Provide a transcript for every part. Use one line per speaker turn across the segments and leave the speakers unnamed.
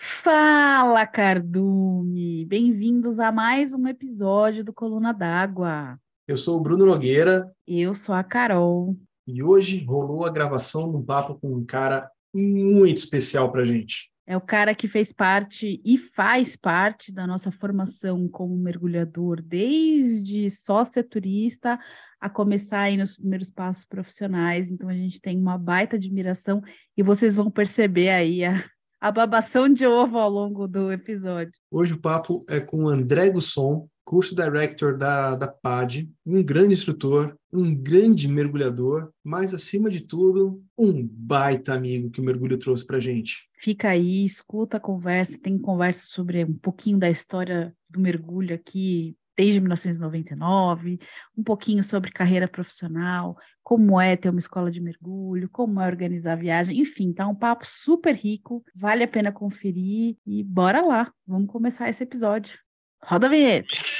Fala, Cardume! Bem-vindos a mais um episódio do Coluna d'Água.
Eu sou o Bruno Nogueira.
Eu sou a Carol.
E hoje rolou a gravação de um papo com um cara muito especial para gente.
É o cara que fez parte e faz parte da nossa formação como mergulhador, desde sócia turista a começar aí nos primeiros passos profissionais. Então a gente tem uma baita admiração e vocês vão perceber aí a, a babação de ovo ao longo do episódio.
Hoje o papo é com o André Gusson, curso director da, da PAD, um grande instrutor, um grande mergulhador, mas acima de tudo, um baita amigo que o mergulho trouxe para gente.
Fica aí, escuta a conversa, tem conversa sobre um pouquinho da história do mergulho aqui desde 1999, um pouquinho sobre carreira profissional, como é ter uma escola de mergulho, como é organizar a viagem, enfim, tá um papo super rico, vale a pena conferir e bora lá, vamos começar esse episódio. Roda a vinheta!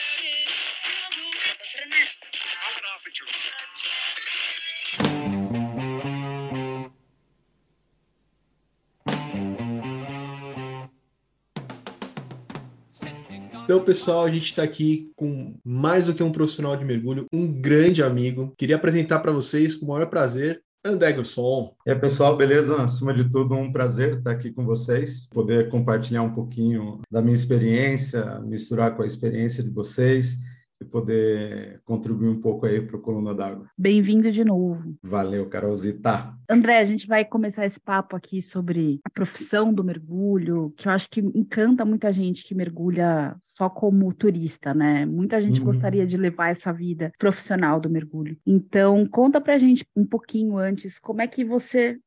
Então, pessoal, a gente está aqui com mais do que um profissional de mergulho, um grande amigo. Queria apresentar para vocês com o maior prazer André Gusson.
E aí, pessoal, beleza? Acima de tudo, um prazer estar aqui com vocês, poder compartilhar um pouquinho da minha experiência, misturar com a experiência de vocês e poder contribuir um pouco aí para o Coluna d'Água.
Bem-vindo de novo.
Valeu, Carolzita.
André, a gente vai começar esse papo aqui sobre a profissão do mergulho, que eu acho que encanta muita gente que mergulha só como turista, né? Muita gente uhum. gostaria de levar essa vida profissional do mergulho. Então, conta pra gente um pouquinho antes, como é que você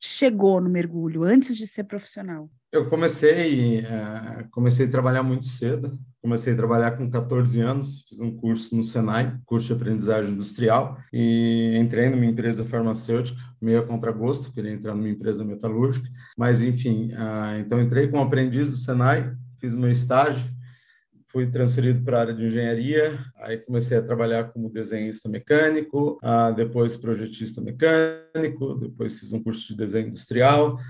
chegou no mergulho antes de ser profissional?
Eu comecei, é, comecei a trabalhar muito cedo. Comecei a trabalhar com 14 anos, fiz um curso no Senai, curso de aprendizagem industrial, e entrei numa empresa farmacêutica, meio a contragosto, queria entrar numa empresa metalúrgica, mas enfim, uh, então entrei como aprendiz do Senai, fiz meu estágio, fui transferido para a área de engenharia, aí comecei a trabalhar como desenhista mecânico, uh, depois projetista mecânico, depois fiz um curso de desenho industrial,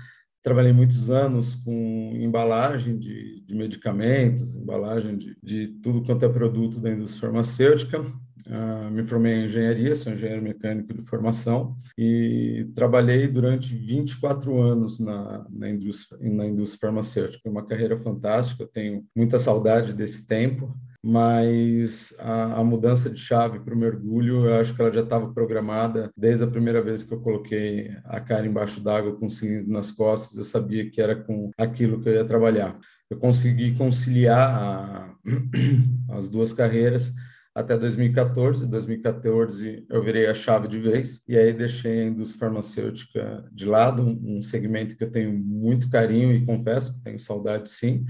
trabalhei muitos anos com embalagem de, de medicamentos, embalagem de, de, tudo quanto é produto da indústria farmacêutica. Uh, me formei em engenharia, sou engenheiro mecânico de formação e trabalhei durante 24 anos na, na, indústria, na indústria farmacêutica. Uma carreira fantástica, eu tenho muita saudade desse tempo mas a, a, mudança de chave para o mergulho, eu acho que ela já estava programada desde a primeira vez que eu coloquei a cara embaixo d'água com o cilindro nas costas, eu sabia que era com aquilo que eu ia trabalhar. Eu consegui conciliar a, as duas carreiras até 2014. Em 2014 eu virei a chave de vez e aí deixei a indústria farmacêutica de lado, um segmento que eu tenho muito carinho e confesso que tenho saudade sim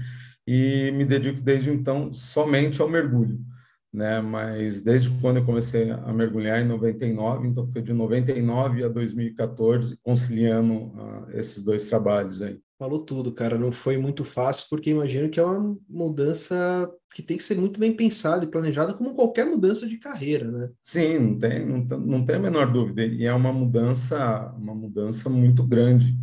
e me dedico desde então somente ao mergulho, né? Mas desde quando eu comecei a mergulhar em 99, então foi de 99 a 2014 conciliando uh, esses dois trabalhos aí.
Falou tudo, cara. Não foi muito fácil porque imagino que é uma mudança que tem que ser muito bem pensada e planejada, como qualquer mudança de carreira, né?
Sim, não tem, não, tem a menor dúvida. E é uma mudança, uma mudança muito grande.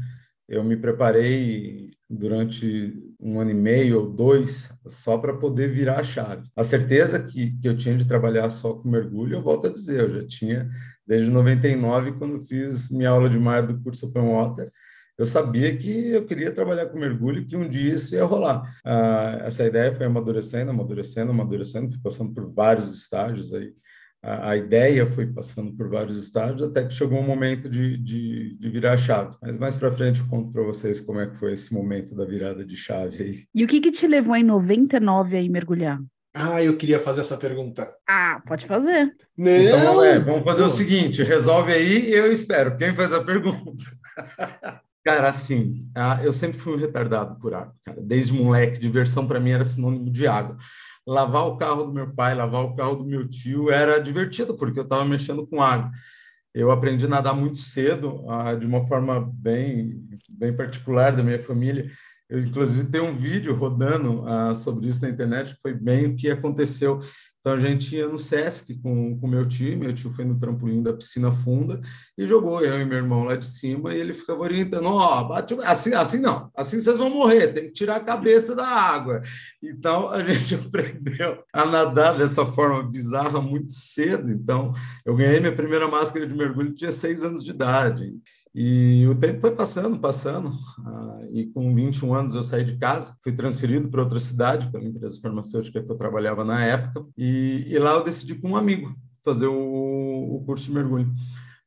Eu me preparei durante um ano e meio ou dois só para poder virar a chave. A certeza que, que eu tinha de trabalhar só com mergulho, eu volto a dizer, eu já tinha desde 99, quando fiz minha aula de mar do curso Open Water, eu sabia que eu queria trabalhar com mergulho, que um dia isso ia rolar. Ah, essa ideia foi amadurecendo, amadurecendo, amadurecendo, fui passando por vários estágios aí a, a, ideia foi passando por vários estágios até que chegou um momento de, de, de virar a chave. Mas mais para frente eu conto para vocês como é que foi esse momento da virada de chave aí.
E o que, que te levou em 99 a mergulhar?
Ah, eu queria fazer essa pergunta.
Ah, pode fazer.
Não. Então, é, vamos fazer Não. o seguinte, resolve aí e eu espero. Quem faz a pergunta? Cara, assim, eu sempre fui um retardado por água, cara. Desde moleque, diversão para mim era sinônimo de água lavar o carro do meu pai, lavar o carro do meu tio era divertido, porque eu estava mexendo com água. Eu aprendi a nadar muito cedo, de uma forma bem, bem particular da minha família. Eu, inclusive, tenho um vídeo rodando ah, sobre isso na internet, foi bem o que aconteceu. Então a gente ia no Sesc com o meu tio, meu tio foi no trampolim da piscina funda e jogou eu e meu irmão lá de cima e ele ficava orientando, ó, oh, bate assim, assim não, assim vocês vão morrer, tem que tirar a cabeça da água. Então a gente aprendeu a nadar dessa forma bizarra muito cedo. Então eu ganhei minha primeira máscara de mergulho tinha seis anos de idade. E o tempo foi passando, passando, ah, e com 21 anos eu saí de casa, fui transferido para outra cidade, pela empresa farmacêutica que eu trabalhava na época, e, e lá eu decidi com um amigo fazer o, o curso de mergulho.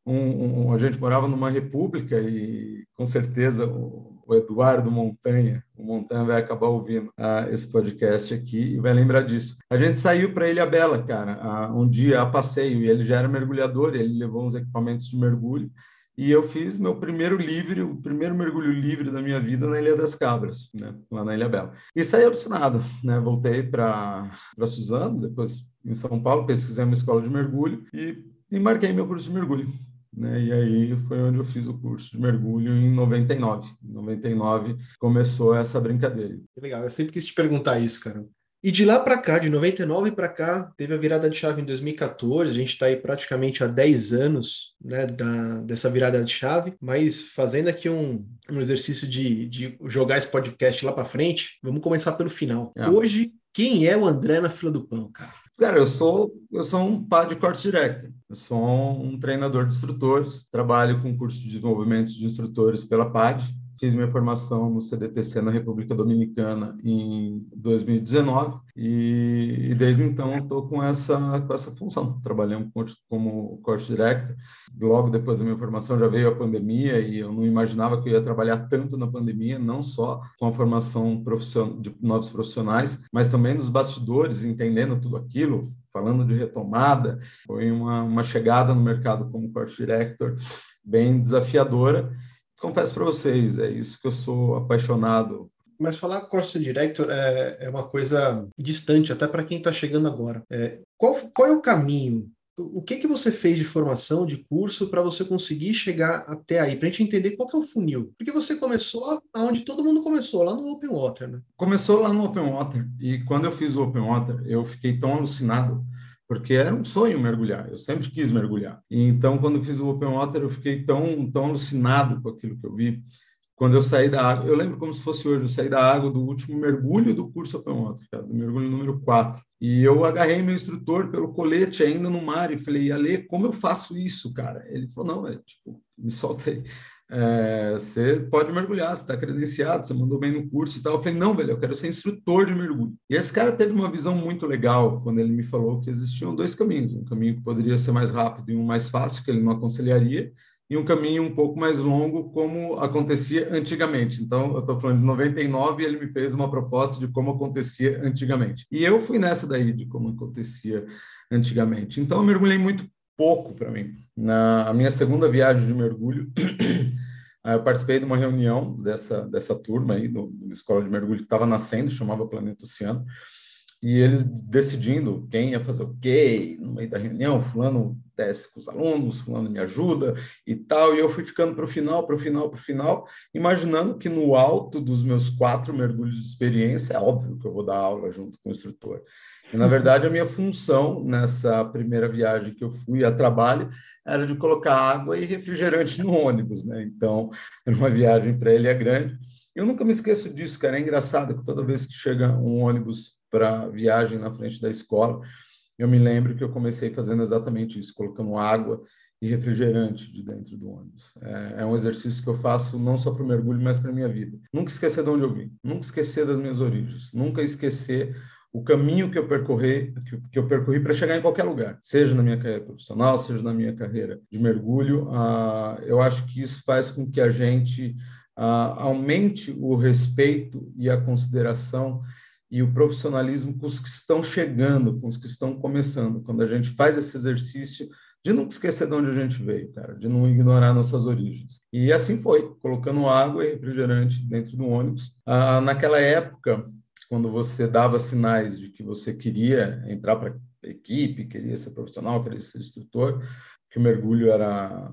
Um, um, a gente morava numa república e com certeza o, o Eduardo Montanha, o Montanha vai acabar ouvindo uh, esse podcast aqui e vai lembrar disso. A gente saiu para Ilha Bela, cara, uh, um dia a passeio, e ele já era mergulhador, ele levou uns equipamentos de mergulho, e eu fiz meu primeiro livre, o primeiro mergulho livre da minha vida na Ilha das Cabras, né, lá na Ilha Bela. E saí alucinado, né? Voltei para Suzano, depois em São Paulo, pesquisei uma escola de mergulho e, e marquei meu curso de mergulho. Né? E aí foi onde eu fiz o curso de mergulho em 99. Em 99 começou essa brincadeira.
Que legal, eu sempre quis te perguntar isso, cara. E de lá para cá, de 99 para cá, teve a virada de chave em 2014. A gente está aí praticamente há 10 anos né, da, dessa virada de chave. Mas fazendo aqui um, um exercício de, de jogar esse podcast lá para frente, vamos começar pelo final. É. Hoje, quem é o André na fila do pão, cara?
Cara, eu sou eu sou um pá de corte director. Eu sou um treinador de instrutores. Trabalho com curso de desenvolvimento de instrutores pela PAD fiz minha formação no CDTC na República Dominicana em 2019 e, e desde então estou com essa com essa função, trabalhando como, coach director. Logo depois da minha formação já veio a pandemia e eu não imaginava que eu ia trabalhar tanto na pandemia, não só com a formação de novos profissionais, mas também nos bastidores, entendendo tudo aquilo, falando de retomada. Foi uma, uma chegada no mercado como coach director bem desafiadora confesso para vocês, é isso que eu sou apaixonado.
Mas falar Course Director é, é uma coisa distante, até para quem está chegando agora. É, qual, qual é o caminho? O que, que você fez de formação, de curso, para você conseguir chegar até aí? Para a gente entender qual que é o funil. Porque você começou onde todo mundo começou, lá no Open Water, né?
Começou lá no Open Water. E quando eu fiz o Open Water, eu fiquei tão alucinado porque era um sonho mergulhar, eu sempre quis mergulhar. E então, quando fiz o Open Water, eu fiquei tão, tão alucinado com aquilo que eu vi. Quando eu saí da água, eu lembro como se fosse hoje, eu saí da água do último mergulho do curso Open Water, cara, do mergulho número 4. E eu agarrei meu instrutor pelo colete ainda no mar e falei, Ale, como eu faço isso, cara? Ele falou, não, é tipo, me solta aí é, você pode mergulhar, você está credenciado, você mandou bem no curso e tal. Eu falei, não, velho, eu quero ser instrutor de mergulho. E esse cara teve uma visão muito legal quando ele me falou que existiam dois caminhos: um caminho que poderia ser mais rápido e um mais fácil, que ele não aconselharia, e um caminho um pouco mais longo, como acontecia antigamente. Então, eu estou falando de 99 e ele me fez uma proposta de como acontecia antigamente. E eu fui nessa daí, de como acontecia antigamente. Então, eu mergulhei muito pouco para mim. Na minha segunda viagem de mergulho, eu participei de uma reunião dessa, dessa turma aí, do, da escola de mergulho que estava nascendo, chamava Planeta Oceano, e eles decidindo quem ia fazer o quê, no meio da reunião, fulano desce com os alunos, fulano me ajuda e tal, e eu fui ficando para o final, para o final, para o final, imaginando que no alto dos meus quatro mergulhos de experiência, é óbvio que eu vou dar aula junto com o instrutor. Na verdade, a minha função nessa primeira viagem que eu fui a trabalho era de colocar água e refrigerante no ônibus, né? Então, era uma viagem para ele é grande. Eu nunca me esqueço disso, cara. É engraçado que toda vez que chega um ônibus para viagem na frente da escola, eu me lembro que eu comecei fazendo exatamente isso, colocando água e refrigerante de dentro do ônibus. É, é um exercício que eu faço não só para o mergulho, mas para a minha vida. Nunca esquecer de onde eu vim, nunca esquecer das minhas origens, nunca esquecer o caminho que eu percorri, que, eu percorri para chegar em qualquer lugar, seja na minha carreira profissional, seja na minha carreira de mergulho. Ah, eu acho que isso faz com que a gente ah, aumente o respeito e a consideração e o profissionalismo com os que estão chegando, com os que estão começando. Quando a gente faz esse exercício de nunca esquecer de onde a gente veio, cara, de não ignorar nossas origens. E assim foi, colocando água e refrigerante dentro do ônibus. Ah, naquela época, quando você dava sinais de que você queria entrar para a equipe, queria ser profissional, queria ser instrutor, que o mergulho era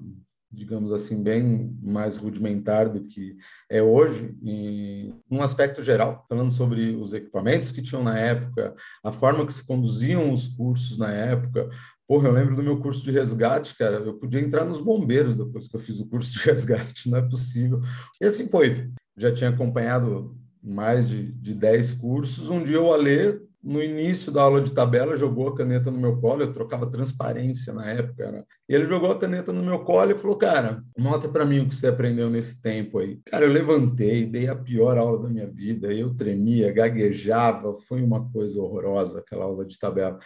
digamos assim, bem mais rudimentar do que é hoje, em um aspecto geral, falando sobre os equipamentos que tinham na época, a forma que se conduziam os cursos na época. Porra, eu lembro do meu curso de resgate, cara, eu podia entrar nos bombeiros depois que eu fiz o curso de resgate, não é possível. E assim foi. Já tinha acompanhado mais de, de 10 cursos. Um dia o Alê no início da aula de tabela, jogou a caneta no meu colo, eu trocava transparência na época, né? E ele jogou a caneta no meu colo e falou, cara, mostra para mim o que você aprendeu nesse tempo aí. Cara, eu levantei, dei a pior aula da minha vida, eu tremia, gaguejava, foi uma coisa horrorosa aquela aula de tabela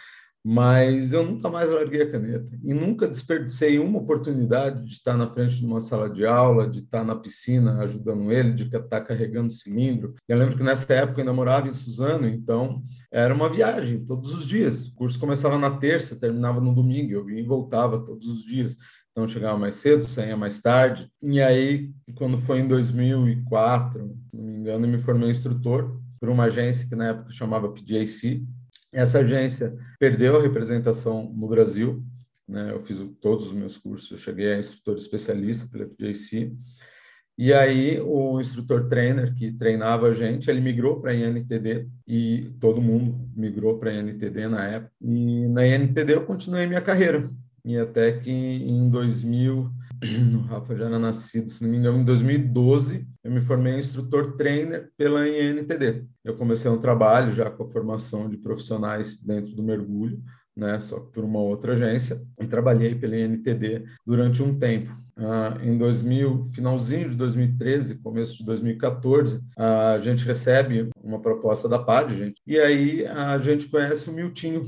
mas eu nunca mais larguei a caneta e nunca desperdicei uma oportunidade de estar na frente de uma sala de aula, de estar na piscina ajudando ele, de estar carregando cilindro. Eu lembro que nessa época eu ainda morava em Suzano, então era uma viagem todos os dias. O curso começava na terça, terminava no domingo, eu vinha e voltava todos os dias. Então chegava mais cedo, saía mais tarde. E aí, quando foi em 2004, se não me engano, eu me formei instrutor por uma agência que na época chamava PJC, essa agência perdeu a representação no Brasil, né? Eu fiz todos os meus cursos, cheguei a instrutor especialista pela FJC. E aí o instrutor trainer que treinava a gente, ele migrou para a INTD e todo mundo migrou para a INTD na época. E na INTD eu continuei minha carreira. E até que em 2000, o Rafa já era nascido, se não me engano, em 2012, eu me formei instrutor trainer pela INTD. Eu comecei um trabalho já com a formação de profissionais dentro do mergulho, né, só que por uma outra agência, e trabalhei pela INTD durante um tempo. Ah, em 2000, finalzinho de 2013, começo de 2014, a gente recebe uma proposta da PAD, gente, e aí a gente conhece o Miltinho,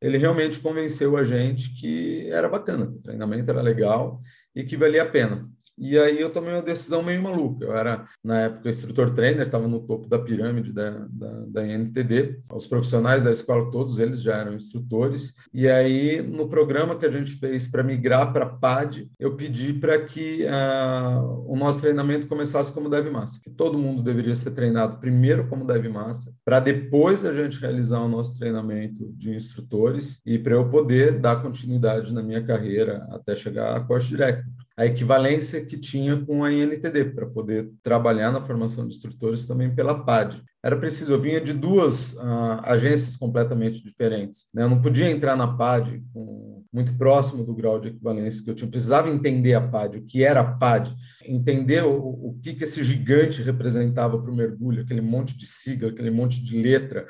ele realmente convenceu a gente que era bacana, o treinamento era legal e que valia a pena. E aí eu tomei uma decisão meio maluca. Eu era, na época, instrutor trainer, estava no topo da pirâmide da, da, da NTD. Os profissionais da escola, todos eles já eram instrutores. E aí, no programa que a gente fez para migrar para PAD, eu pedi para que uh, o nosso treinamento começasse como Dev Master, que todo mundo deveria ser treinado primeiro como Dev Master, para depois a gente realizar o nosso treinamento de instrutores e para eu poder dar continuidade na minha carreira até chegar a Coach Director a equivalência que tinha com a INTD, para poder trabalhar na formação de instrutores também pela PAD. Era preciso, eu vinha de duas uh, agências completamente diferentes. Né? Eu não podia entrar na PAD com, muito próximo do grau de equivalência que eu tinha. Eu precisava entender a PAD, o que era a PAD, entender o, o que, que esse gigante representava para o mergulho, aquele monte de sigla, aquele monte de letra,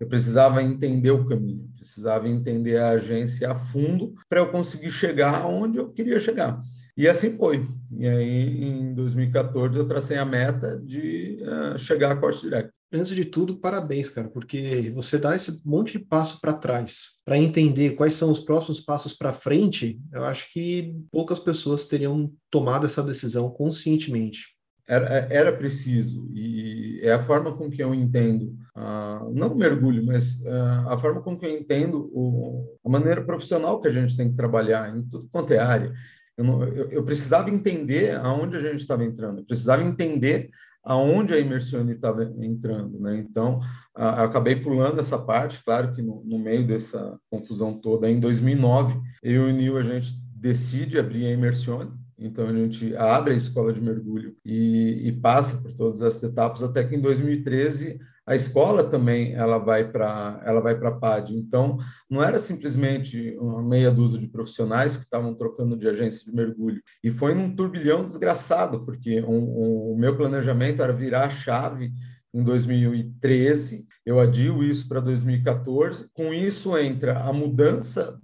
eu precisava entender o caminho, precisava entender a agência a fundo para eu conseguir chegar onde eu queria chegar. E assim foi. E aí, em 2014, eu tracei a meta de uh, chegar a corte direto.
Antes de tudo, parabéns, cara, porque você dá esse monte de passo para trás para entender quais são os próximos passos para frente. Eu acho que poucas pessoas teriam tomado essa decisão conscientemente.
Era, era preciso, e é a forma com que eu entendo, uh, não o mergulho, mas uh, a forma com que eu entendo o, a maneira profissional que a gente tem que trabalhar em tudo quanto é área. Eu, não, eu, eu precisava entender aonde a gente estava entrando, eu precisava entender aonde a Imersione estava entrando, né? Então, a, acabei pulando essa parte, claro que no, no, meio dessa confusão toda, em 2009, eu e o a gente decide abrir a Imersione, então a gente abre a escola de mergulho e, e passa por todas essas etapas, até que em 2013 a escola também ela vai para ela vai para a PAD. Então, não era simplesmente uma meia dúzia de profissionais que estavam trocando de agência de mergulho. E foi num turbilhão desgraçado, porque um, um, o meu planejamento era virar a chave em 2013, eu adio isso para 2014. Com isso entra a mudança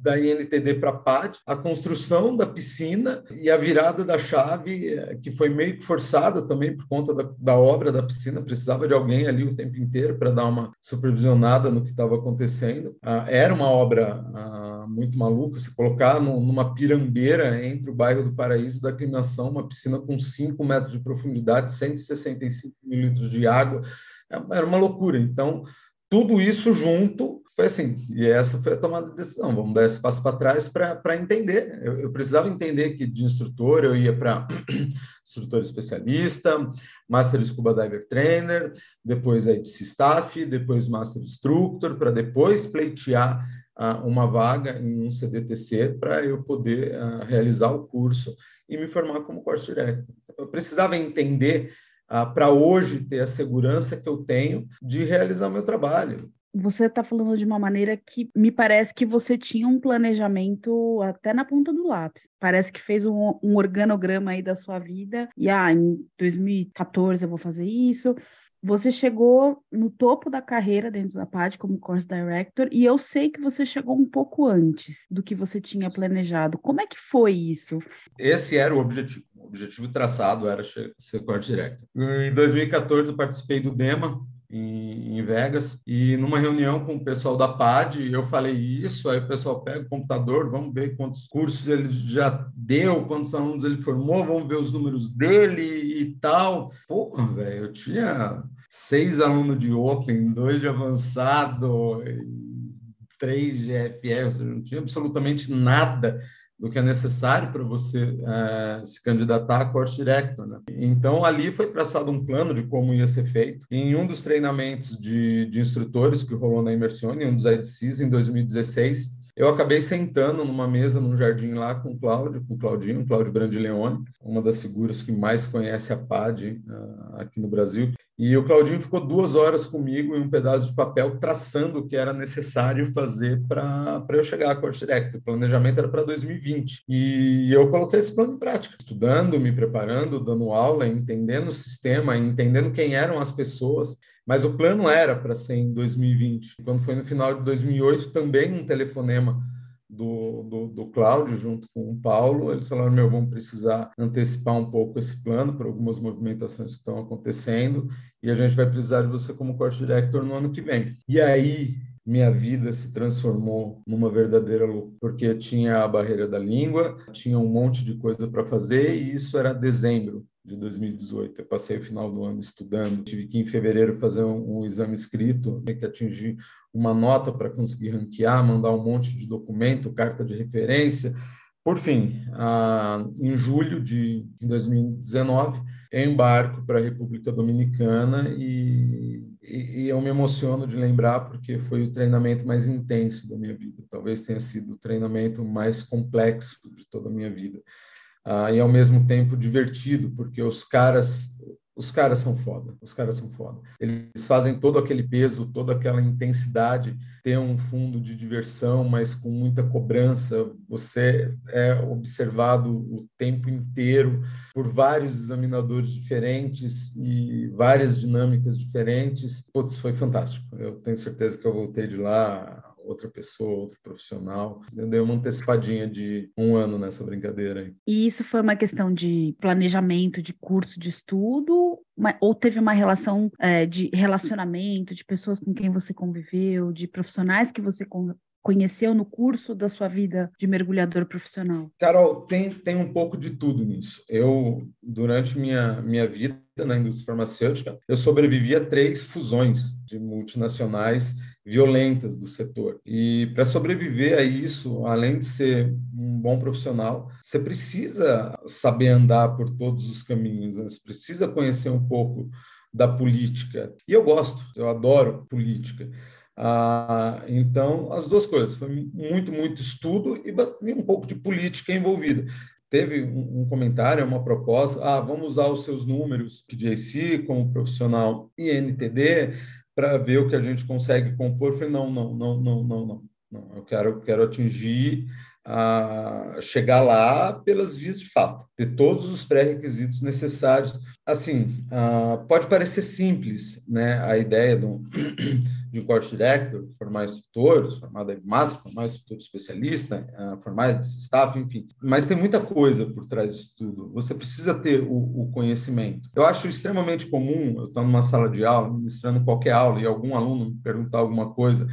da INTD para a PAD, a construção da piscina e a virada da chave, eh, que foi meio que forçada também por conta da, da obra da piscina, precisava de alguém ali o tempo inteiro para dar uma supervisionada no que estava acontecendo. Ah, era uma obra ah, muito maluca, se colocar no, numa pirambeira entre o bairro do Paraíso da Aclimação, uma piscina com 5 metros de profundidade, 165 mil litros de água, é, era uma loucura. Então, tudo isso junto foi assim, e essa foi a tomada de decisão. Vamos dar esse passo para trás para entender. Eu, eu, precisava entender que de instrutor eu ia para instrutor especialista, Master Scuba Diver Trainer, depois aí de Staff, depois Master Instructor, para depois pleitear uh, uma vaga em um CDTC para eu poder uh, realizar o curso e me formar como course director. Eu precisava entender uh, para hoje ter a segurança que eu tenho de realizar o meu trabalho
você está falando de uma maneira que me parece que você tinha um planejamento até na ponta do lápis. Parece que fez um, um organograma aí da sua vida. E ah, em 2014 eu vou fazer isso. Você chegou no topo da carreira dentro da PAD como course director e eu sei que você chegou um pouco antes do que você tinha planejado. Como é que foi isso?
Esse era o objetivo. O objetivo traçado era ser course director. Em 2014 eu participei do DEMA, em, em, Vegas, e numa reunião com o pessoal da PAD, eu falei isso, aí o pessoal pega o computador, vamos ver quantos cursos ele já deu, quantos alunos ele formou, vamos ver os números dele e tal. Porra, velho, eu tinha seis alunos de Open, dois de avançado, três de FF, não tinha absolutamente nada do que é necessário para você é, se candidatar a course director. Né? Então, ali foi traçado um plano de como ia ser feito. Em um dos treinamentos de, de instrutores que rolou na Imersione, um dos IDCs, em 2016, eu acabei sentando numa mesa num jardim lá com o Cláudio, com o Claudinho, Cláudio Brandileone, uma das figuras que mais conhece a PAD uh, aqui no Brasil. E o Claudinho ficou duas horas comigo em um pedaço de papel traçando o que era necessário fazer para eu chegar a Corte Direct. O planejamento era para 2020. E eu coloquei esse plano em prática, estudando, me preparando, dando aula, entendendo o sistema, entendendo quem eram as pessoas. Mas o plano era para ser em 2020. Quando foi no final de 2008, também um telefonema do, do, do Cláudio junto com o Paulo, eles falaram, meu, vamos precisar antecipar um pouco esse plano para algumas movimentações que estão acontecendo e a gente vai precisar de você como corte director no ano que vem. E aí minha vida se transformou numa verdadeira loucura, porque tinha a barreira da língua, tinha um monte de coisa para fazer e isso era dezembro de 2018. Eu passei o final do ano estudando, tive que em fevereiro fazer um, um exame escrito, que atingir uma nota para conseguir ranquear, mandar um monte de documento, carta de referência. Por fim, em julho de 2019, eu embarco para a República Dominicana e, e, e, eu me emociono de lembrar porque foi o treinamento mais intenso da minha vida. Talvez tenha sido o treinamento mais complexo de toda a minha vida. Ah, e ao mesmo tempo divertido, porque os caras os caras são foda, os caras são foda. Eles fazem todo aquele peso, toda aquela intensidade, ter um fundo de diversão, mas com muita cobrança. Você é observado o tempo inteiro por vários examinadores diferentes e várias dinâmicas diferentes. Putz, foi fantástico. Eu tenho certeza que eu voltei de lá outra pessoa, outro profissional. Eu dei uma antecipadinha de um ano nessa brincadeira aí.
E isso foi uma questão de planejamento, de curso de estudo, ou teve uma relação é, de relacionamento, de pessoas com quem você conviveu, de profissionais que você conheceu no curso da sua vida de mergulhador profissional?
Carol, tem, tem um pouco de tudo nisso. Eu, durante minha, minha vida na indústria farmacêutica, eu sobrevivi a três fusões de multinacionais violentas do setor. E para sobreviver a isso, além de ser um bom profissional, você precisa saber andar por todos os caminhos, né? você precisa conhecer um pouco da política. E eu gosto, eu adoro política. Ah, então, as duas coisas, foi muito, muito estudo e um pouco de política envolvida teve um, comentário, uma proposta, ah, vamos usar os seus números de JC como profissional INTD para ver o que a gente consegue compor. Eu falei, não, não, não, não, não, não. não. Eu quero, eu quero atingir, a chegar lá pelas vias de fato, ter todos os pré-requisitos necessários. Assim, pode parecer simples, né, a ideia de um, de um corte director, formar instrutores, formar máximo, formar instrutor especialista, formar staff, enfim. Mas tem muita coisa por trás disso tudo. Você precisa ter o, o conhecimento. Eu acho extremamente comum, eu estou numa sala de aula, ministrando qualquer aula, e algum aluno me perguntar alguma coisa,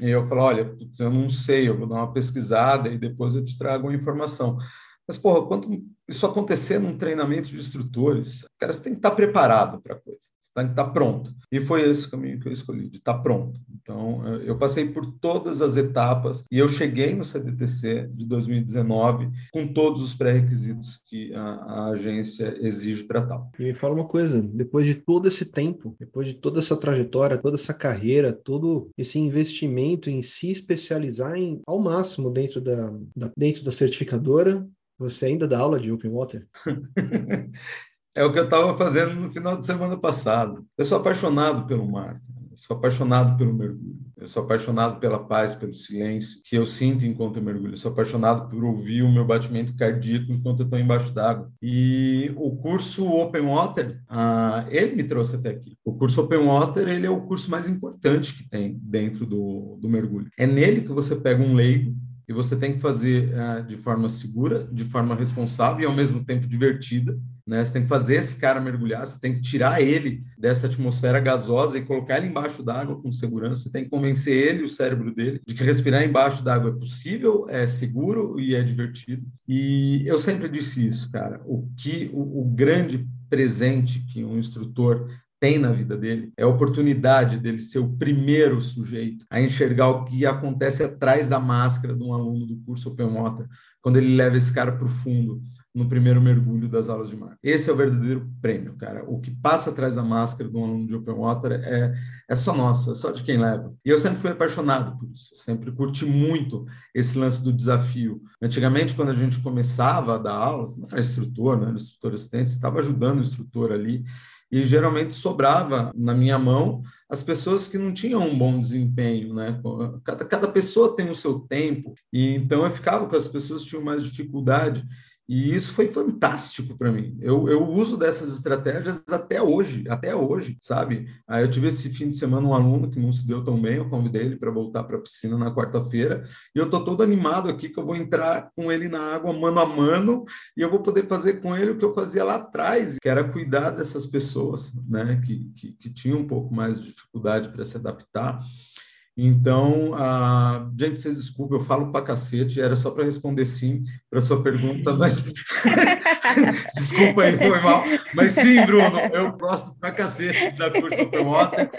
e eu falo, olha, putz, eu não sei, eu vou dar uma pesquisada e depois eu te trago uma informação. Mas, porra, quando isso acontecer num treinamento de instrutores, cara, você tem que estar preparado para a coisa. Tem que estar tá pronto. E foi esse caminho que eu escolhi, de estar tá pronto. Então, eu passei por todas as etapas e eu cheguei no CDTC de 2019 com todos os pré-requisitos que a, a, agência exige para tal.
E me fala uma coisa, depois de todo esse tempo, depois de toda essa trajetória, toda essa carreira, todo esse investimento em se especializar em, ao máximo dentro da, da dentro da certificadora, você ainda dá aula de Open Water?
é o que eu estava fazendo no final de semana passado. Eu sou apaixonado pelo mar, eu sou apaixonado pelo mergulho, eu sou apaixonado pela paz, pelo silêncio que eu sinto enquanto eu mergulho, eu sou apaixonado por ouvir o meu batimento cardíaco enquanto eu estou embaixo d'água. E o curso Open Water, ah, ele me trouxe até aqui. O curso Open Water ele é o curso mais importante que tem dentro do, do mergulho. É nele que você pega um leigo e você tem que fazer uh, de forma segura, de forma responsável e ao mesmo tempo divertida. Né? Você tem que fazer esse cara mergulhar, você tem que tirar ele dessa atmosfera gasosa e colocar ele embaixo d'água com segurança. Você tem que convencer ele, o cérebro dele, de que respirar embaixo d'água é possível, é seguro e é divertido. E eu sempre disse isso, cara. O que o, o grande presente que um instrutor tem na vida dele, é a oportunidade dele ser o primeiro sujeito a enxergar o que acontece atrás da máscara de um aluno do curso Open Water, quando ele leva esse cara para o fundo no primeiro mergulho das aulas de mar. Esse é o verdadeiro prêmio, cara. O que passa atrás da máscara de um aluno de Open Water é, é só nosso, é só de quem leva. E eu sempre fui apaixonado por isso, sempre curti muito esse lance do desafio. Antigamente, quando a gente começava a dar aulas, não era instrutor, não era instrutor assistente, estava ajudando o instrutor ali, e geralmente sobrava na minha mão as pessoas que não tinham um bom desempenho, né? Cada, cada pessoa tem o seu tempo, e então eu ficava com as pessoas que tinham mais dificuldade. E isso foi fantástico para mim. Eu, eu uso dessas estratégias até hoje, até hoje, sabe? Aí eu tive esse fim de semana um aluno que não se deu tão bem, eu convidei ele para voltar para a piscina na quarta-feira, e eu tô todo animado aqui que eu vou entrar com ele na água mano a mano, e eu vou poder fazer com ele o que eu fazia lá atrás, que era cuidar dessas pessoas, né, que, que, que tinham um pouco mais de dificuldade para se adaptar. Então, a... gente, vocês desculpem, eu falo pra cacete, era só para responder sim para sua pergunta, mas desculpa aí, foi mal. Mas sim, Bruno, eu gosto pra cacete da curso Open Water.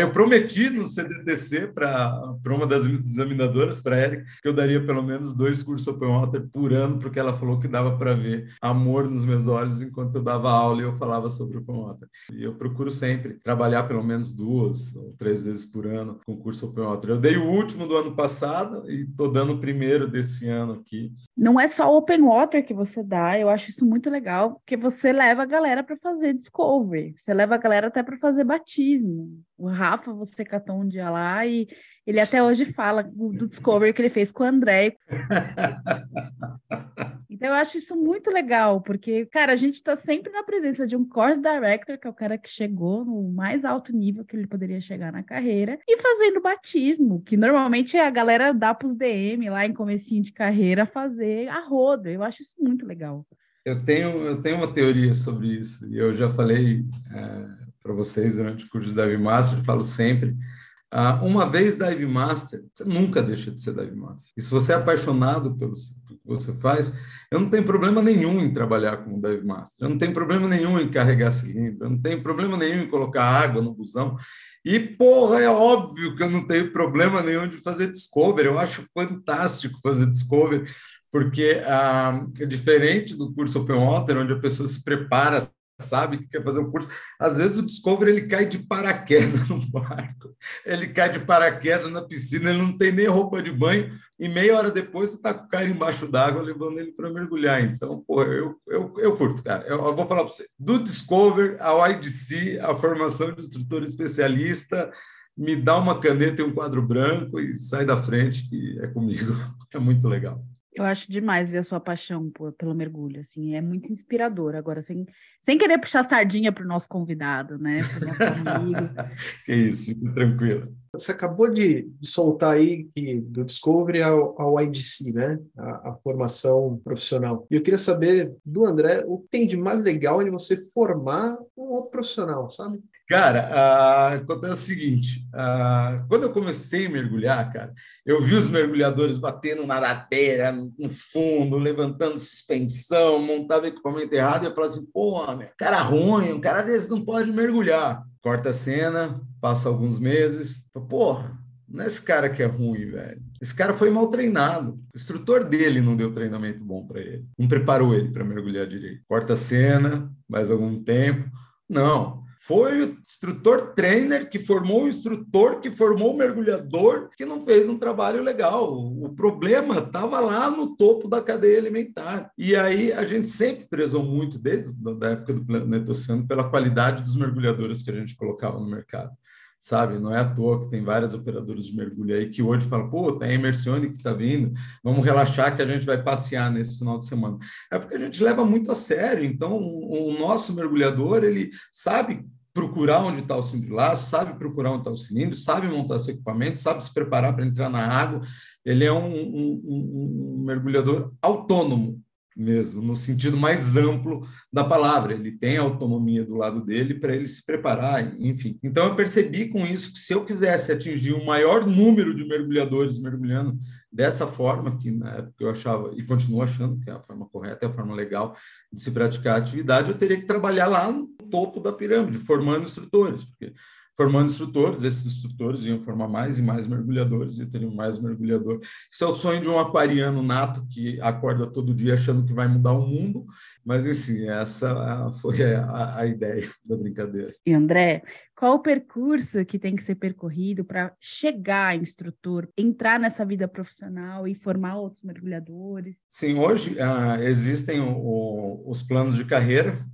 Eu prometi no CDTC para uma das examinadoras, para a Erika, que eu daria pelo menos dois cursos Open Water por ano, porque ela falou que dava para ver amor nos meus olhos enquanto eu dava aula e eu falava sobre Open Water. E eu procuro sempre trabalhar pelo menos duas ou três vezes por ano com curso Open Water. Eu dei o último do ano passado e estou dando o primeiro desse ano aqui.
Não é só Open Water que você dá, eu acho isso muito legal, porque você leva a galera para fazer discovery, você leva a galera até para fazer batismo. O Rafa, você catou um dia lá e ele até hoje fala do discovery que ele fez com o André. Então, eu acho isso muito legal, porque, cara, a gente está sempre na presença de um course director, que é o cara que chegou no mais alto nível que ele poderia chegar na carreira, e fazendo batismo, que normalmente a galera dá para os DM lá em comecinho de carreira fazer a roda. Eu acho isso muito legal.
Eu tenho, eu tenho uma teoria sobre isso, e eu já falei é, para vocês durante o curso de Dive Master, falo sempre. Uh, uma vez Dive Master, você nunca deixa de ser Dive Master. E se você é apaixonado pelo, você faz, eu não tenho problema nenhum em trabalhar como Dive Master, eu não tenho problema nenhum em carregar cilindro, eu não tenho problema nenhum em colocar água no busão. E, porra, é óbvio que eu não tenho problema nenhum de fazer discovery, eu acho fantástico fazer discovery, porque ah, é diferente do curso Open Water, onde a pessoa se prepara sabe que quer fazer um curso. Às vezes o Discovery ele cai de paraquedas no barco, ele cai de paraquedas na piscina, ele não tem nem roupa de banho, e meia hora depois você está com o cara embaixo d'água levando ele para mergulhar. Então, pô, eu, eu, eu curto, cara. Eu, eu vou falar para vocês. Do Discover ao IDC, a formação de instrutor especialista, me dá uma caneta e um quadro branco e sai da frente, que é comigo. É muito legal.
Eu acho demais ver a sua paixão por, pelo mergulho, assim, é muito inspirador. Agora, sem, sem querer puxar sardinha para o nosso convidado, né, para o nosso amigo.
que isso, tranquilo.
Você acabou de, de, soltar aí que do Discovery ao, ao IDC, né, a, a, formação profissional. E eu queria saber do André o que tem de mais legal de você formar um outro profissional, sabe?
Cara, uh, acontece o seguinte: uh, quando eu comecei a mergulhar, cara, eu vi os mergulhadores batendo na ladeira, no fundo, levantando suspensão, montava equipamento errado, e eu falava assim: pô, meu, cara ruim, um cara desse não pode mergulhar. Corta a cena, passa alguns meses, porra, não é esse cara que é ruim, velho. Esse cara foi mal treinado. O instrutor dele não deu treinamento bom para ele. Não preparou ele para mergulhar direito. Corta a cena, mais algum tempo. Não. Foi o instrutor trainer que formou o instrutor, que formou o mergulhador, que não fez um trabalho legal. O problema estava lá no topo da cadeia alimentar. E aí a gente sempre prezou muito, desde a época do Planeta Oceano, pela qualidade dos mergulhadores que a gente colocava no mercado sabe? Não é à toa que tem várias operadoras de mergulho aí que hoje falam, pô, tem a Imersione que está vindo, vamos relaxar que a gente vai passear nesse final de semana. É porque a gente leva muito a sério, então o, o nosso mergulhador, ele sabe procurar onde está o laço, sabe procurar onde está o cilindro, sabe montar seu equipamento, sabe se preparar para entrar na água. Ele é um, um, um, mergulhador autônomo, mesmo, no sentido mais amplo da palavra. Ele tem autonomia do lado dele para ele se preparar, enfim. Então eu percebi com isso que se eu quisesse atingir um maior número de mergulhadores mergulhando dessa forma, que na época eu achava e continuo achando que é a forma correta, é a forma legal de se praticar a atividade, eu teria que trabalhar lá no topo da pirâmide, formando instrutores, porque formando instrutores, esses instrutores iam formar mais e mais mergulhadores e teriam mais mergulhador. Isso é o sonho de um aquariano nato que acorda todo dia achando que vai mudar o mundo, mas enfim, essa foi a, a ideia da brincadeira.
E André, qual o percurso que tem que ser percorrido para chegar a instrutor, entrar nessa vida profissional e formar outros mergulhadores?
Sim, hoje uh, existem o, o, os planos de carreira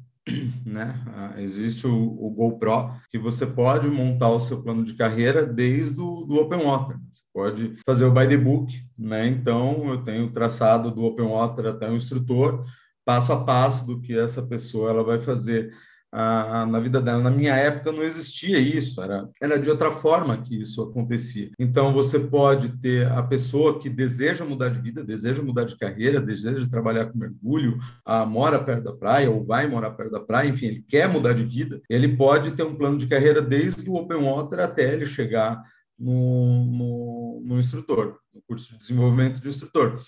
né? Ah, existe o, o, GoPro, que você pode montar o seu plano de carreira desde o do Open Water. Você pode fazer o by the book, né? Então, eu tenho traçado do Open Water até o instrutor, passo a passo do que essa pessoa ela vai fazer a, na vida dela. Na minha época não existia isso, era, era de outra forma que isso acontecia. Então você pode ter a pessoa que deseja mudar de vida, deseja mudar de carreira, deseja trabalhar com mergulho, a, mora perto da praia ou vai morar perto da praia, enfim, ele quer mudar de vida, ele pode ter um plano de carreira desde o Open Water até ele chegar no, no, no instrutor, no curso de desenvolvimento de instrutor.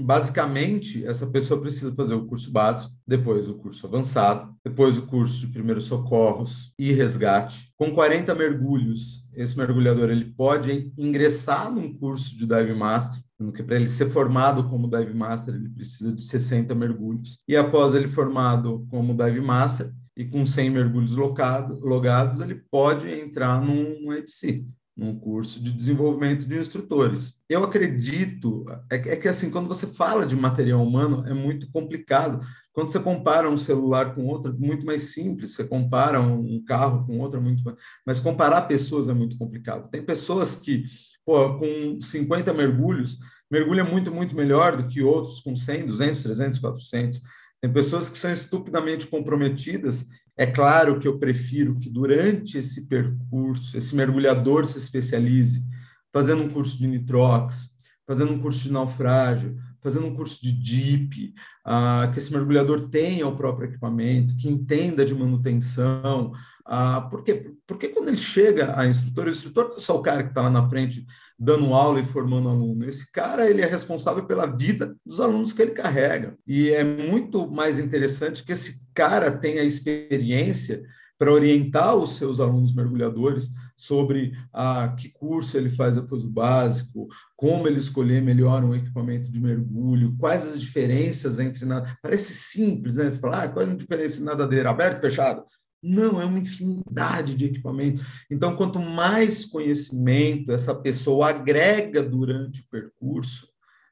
Basicamente, essa pessoa precisa fazer o curso básico, depois o curso avançado, depois o curso de primeiros socorros e resgate. Com 40 mergulhos, esse mergulhador ele pode ingressar num curso de Dive Master, que para ele ser formado como Dive Master, ele precisa de 60 mergulhos. E após ele formado como Dive Master e com 100 mergulhos logado, logados, ele pode entrar num ETC, num curso de desenvolvimento de instrutores. Eu acredito, é, é, que assim, quando você fala de material humano, é muito complicado. Quando você compara um celular com outro, é muito mais simples. Você compara um carro com outro, é muito mais... Mas comparar pessoas é muito complicado. Tem pessoas que, pô, com 50 mergulhos, mergulha muito, muito melhor do que outros com 100, 200, 300, 400. Tem pessoas que são estupidamente comprometidas é claro que eu prefiro que durante esse percurso, esse mergulhador se especialize, fazendo um curso de nitrox, fazendo um curso de naufrágio, fazendo um curso de DIP, uh, que esse mergulhador tenha o próprio equipamento, que entenda de manutenção. Uh, por quê? Porque quando ele chega a instrutor, o instrutor não é só o cara que está lá na frente dando aula e formando aluno. Esse cara ele é responsável pela vida dos alunos que ele carrega. E é muito mais interessante que esse cara tenha experiência para orientar os seus alunos mergulhadores sobre ah, que curso ele faz depois do básico, como ele escolher melhor um equipamento de mergulho, quais as diferenças entre... Na... Parece simples, né? Você fala, ah, qual é a diferença de nadadeira, aberto e fechado? Não, é uma infinidade de equipamentos. Então, quanto mais conhecimento essa pessoa agrega durante o percurso,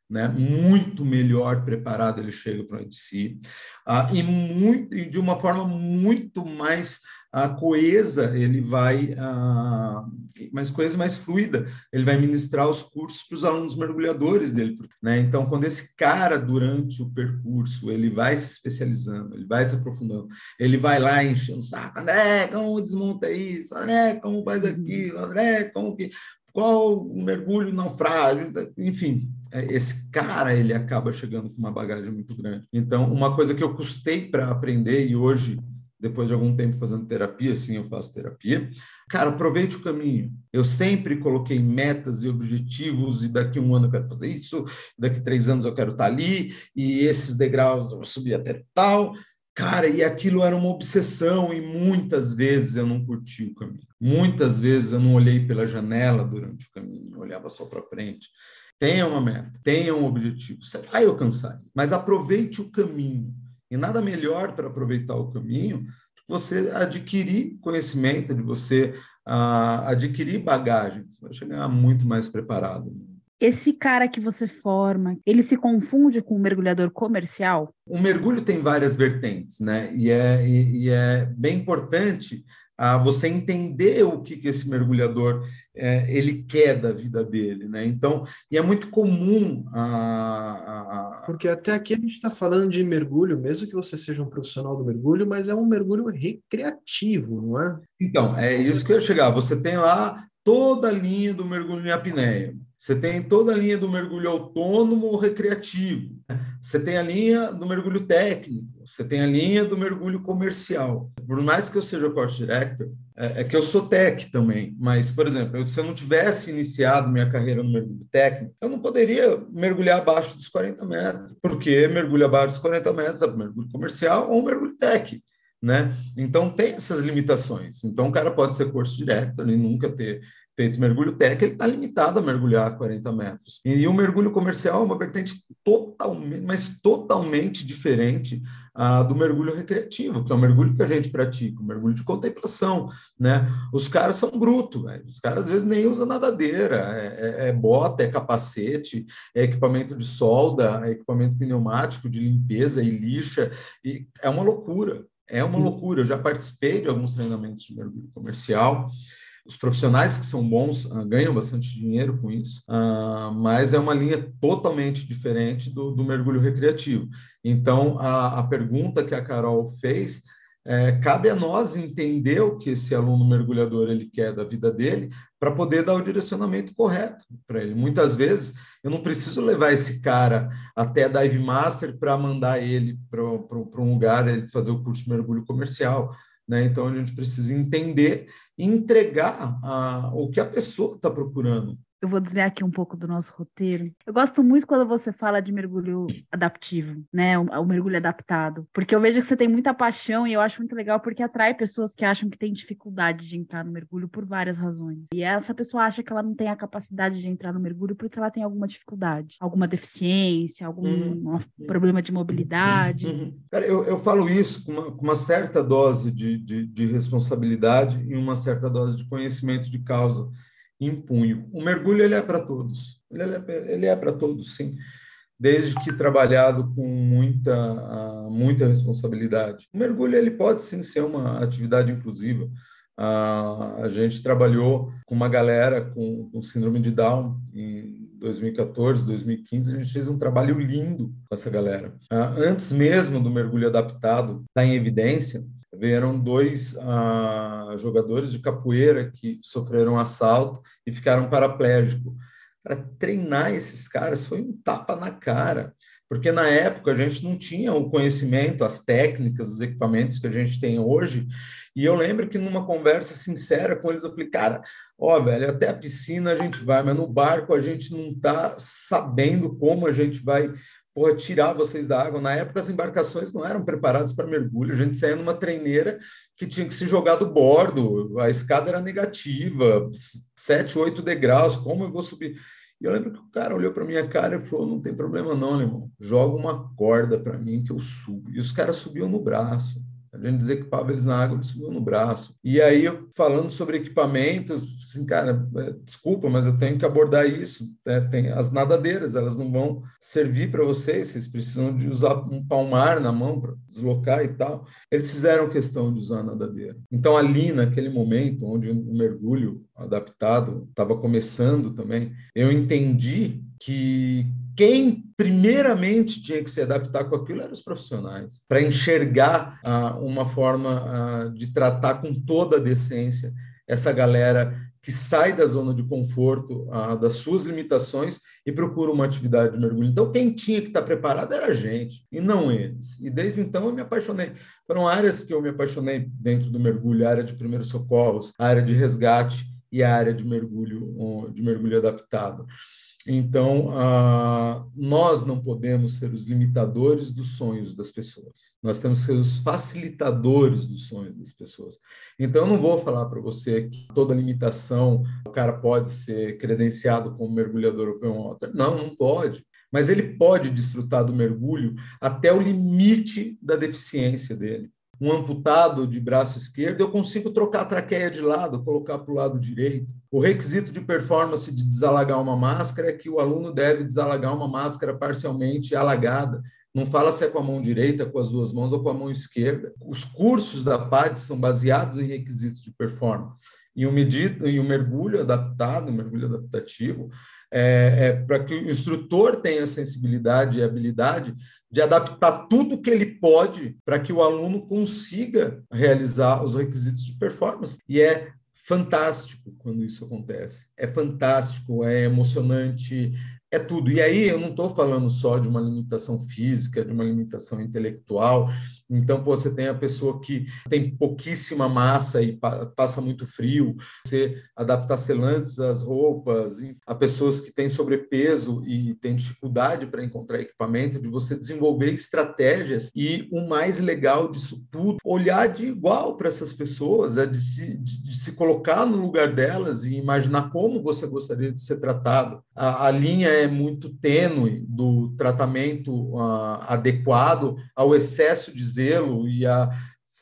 né, muito melhor preparado ele chega para o si, uh, e, muito, e de uma forma muito mais a coesa, ele vai, a, mais coesa, mais fluida, ele vai ministrar os cursos para os alunos mergulhadores dele, né? Então, quando esse cara, durante o percurso, ele vai se especializando, ele vai se aprofundando, ele vai lá enchendo o saco, André, como desmonta isso? André, como faz uhum. aquilo? André, como que... Qual o mergulho naufrágio? Enfim, esse cara, ele acaba chegando com uma bagagem muito grande. Então, uma coisa que eu custei para aprender e hoje depois de algum tempo fazendo terapia, sim, eu faço terapia. Cara, aproveite o caminho. Eu sempre coloquei metas e objetivos, e daqui um ano eu quero fazer isso, daqui três anos eu quero estar ali, e esses degraus eu vou subir até tal. Cara, e aquilo era uma obsessão, e muitas vezes eu não curti o caminho. Muitas vezes eu não olhei pela janela durante o caminho, eu olhava só para frente. Tenha uma meta, tenha um objetivo, você vai alcançar, mas aproveite o caminho. E nada melhor para aproveitar o caminho você adquirir conhecimento, de você uh, adquirir bagagem. Você vai chegar muito mais preparado.
Esse cara que você forma, ele se confunde com um mergulhador comercial?
O mergulho tem várias vertentes, né? E é, e, e é bem importante a você entender o que, que esse mergulhador é, ele quer da vida dele, né? Então, e é muito comum a,
a... porque até aqui a gente está falando de mergulho, mesmo que você seja um profissional do mergulho, mas é um mergulho recreativo, não é?
Então, é isso que eu ia chegar. Você tem lá toda a linha do mergulho em apneia. Você tem toda a linha do mergulho autônomo recreativo. Você tem a linha do mergulho técnico. Você tem a linha do mergulho comercial. Por mais que eu seja coach director, é, é que eu sou tech também. Mas, por exemplo, se eu não tivesse iniciado minha carreira no mergulho técnico, eu não poderia mergulhar abaixo dos 40 metros. Porque mergulho abaixo dos 40 metros é mergulho comercial ou mergulho tech. Né? Então tem essas limitações. Então o cara pode ser curso direto, ele nunca ter feito mergulho técnico, ele está limitado a mergulhar 40 metros. E o mergulho comercial é uma vertente totalmente, mas totalmente diferente ah, do mergulho recreativo, que é o mergulho que a gente pratica, o mergulho de contemplação, né? Os caras são brutos, os caras às vezes nem usam nadadeira, é, é, é, bota, é capacete, é equipamento de solda, é equipamento pneumático de limpeza e lixa, e é uma loucura, é uma loucura. Eu já participei de alguns treinamentos de mergulho comercial, os profissionais que são bons uh, ganham bastante dinheiro com isso, uh, mas é uma linha totalmente diferente do, do mergulho recreativo. Então, a, a, pergunta que a Carol fez é, cabe a nós entender o que esse aluno mergulhador ele quer da vida dele para poder dar o direcionamento correto para ele. Muitas vezes eu não preciso levar esse cara até Dive Master para mandar ele para um lugar ele fazer o curso de mergulho comercial. Né? Então a gente precisa entender e entregar a, o que a pessoa está procurando
eu vou desviar aqui um pouco do nosso roteiro. Eu gosto muito quando você fala de mergulho adaptivo, né? O, o, mergulho adaptado. Porque eu vejo que você tem muita paixão e eu acho muito legal porque atrai pessoas que acham que têm dificuldade de entrar no mergulho por várias razões. E essa pessoa acha que ela não tem a capacidade de entrar no mergulho porque ela tem alguma dificuldade, alguma deficiência, algum uhum. problema de mobilidade.
Uhum. Cara, eu, eu falo isso com uma, com uma certa dose de, de, de responsabilidade e uma certa dose de conhecimento de causa em punho. O mergulho ele é para todos, ele é, ele é para todos, sim, desde que trabalhado com muita, muita responsabilidade. O mergulho ele pode sim ser uma atividade inclusiva. a gente trabalhou com uma galera com, com síndrome de Down em 2014, 2015, a gente fez um trabalho lindo com essa galera. antes mesmo do mergulho adaptado estar tá em evidência, vieram dois ah, jogadores de capoeira que sofreram assalto e ficaram paraplégicos. Para treinar esses caras foi um tapa na cara, porque na época a gente não tinha o conhecimento, as técnicas, os equipamentos que a gente tem hoje. E eu lembro que numa conversa sincera com eles, eu falei, cara, ó, velho, até a piscina a gente vai, mas no barco a gente não está sabendo como a gente vai porra, tirar vocês da água. Na época, as embarcações não eram preparadas para mergulho. A gente saía numa treineira que tinha que se jogar do bordo, a escada era negativa, 7, 8 degraus, como eu vou subir? E eu lembro que o cara olhou para minha cara e falou: Não tem problema, não, irmão. Joga uma corda para mim que eu subo. E os caras subiam no braço. A gente desequipava eles na água, eles subiam no braço. E aí, falando sobre equipamentos, assim, cara, é, desculpa, mas eu tenho que abordar isso. Né? Tem as nadadeiras, elas não vão servir para vocês, vocês precisam de usar um palmar na mão para deslocar e tal. Eles fizeram questão de usar a nadadeira. Então, ali, naquele momento, onde o mergulho adaptado estava começando também, eu entendi que quem primeiramente tinha que se adaptar com aquilo eram os profissionais, para enxergar ah, uma forma ah, de tratar com toda a decência essa galera que sai da zona de conforto, ah, das suas limitações e procura uma atividade de mergulho. Então, quem tinha que estar preparado era a gente, e não eles. E desde então eu me apaixonei. Foram áreas que eu me apaixonei dentro do mergulho, a área de primeiros socorros, a área de resgate e a área de mergulho, de mergulho adaptado. Então, ah, nós não podemos ser os limitadores dos sonhos das pessoas. Nós temos que ser os facilitadores dos sonhos das pessoas. Então, eu não vou falar para você que toda limitação o cara pode ser credenciado como mergulhador open water. Não, não pode. Mas ele pode desfrutar do mergulho até o limite da deficiência dele um amputado de braço esquerdo, eu consigo trocar a traqueia de lado, colocar para o lado direito. O requisito de performance de desalagar uma máscara é que o aluno deve desalagar uma máscara parcialmente alagada. Não fala se é com a mão direita, com as duas mãos ou com a mão esquerda. Os cursos da PAD são baseados em requisitos de performance. E o, medito, e o mergulho adaptado, o mergulho adaptativo, é, é para que o instrutor tenha sensibilidade e habilidade de adaptar tudo que ele pode para que o aluno consiga realizar os requisitos de performance. E é fantástico quando isso acontece. É fantástico, é emocionante, é tudo. E aí eu não estou falando só de uma limitação física, de uma limitação intelectual. Então, pô, você tem a pessoa que tem pouquíssima massa e passa muito frio, você adaptar selantes às roupas, a pessoas que têm sobrepeso e têm dificuldade para encontrar equipamento, de você desenvolver estratégias e o mais legal disso tudo, olhar de igual para essas pessoas, é de se, de, de se colocar no lugar delas e imaginar como você gostaria de ser tratado. A, a linha é muito tênue do tratamento uh, adequado ao excesso de zelo e a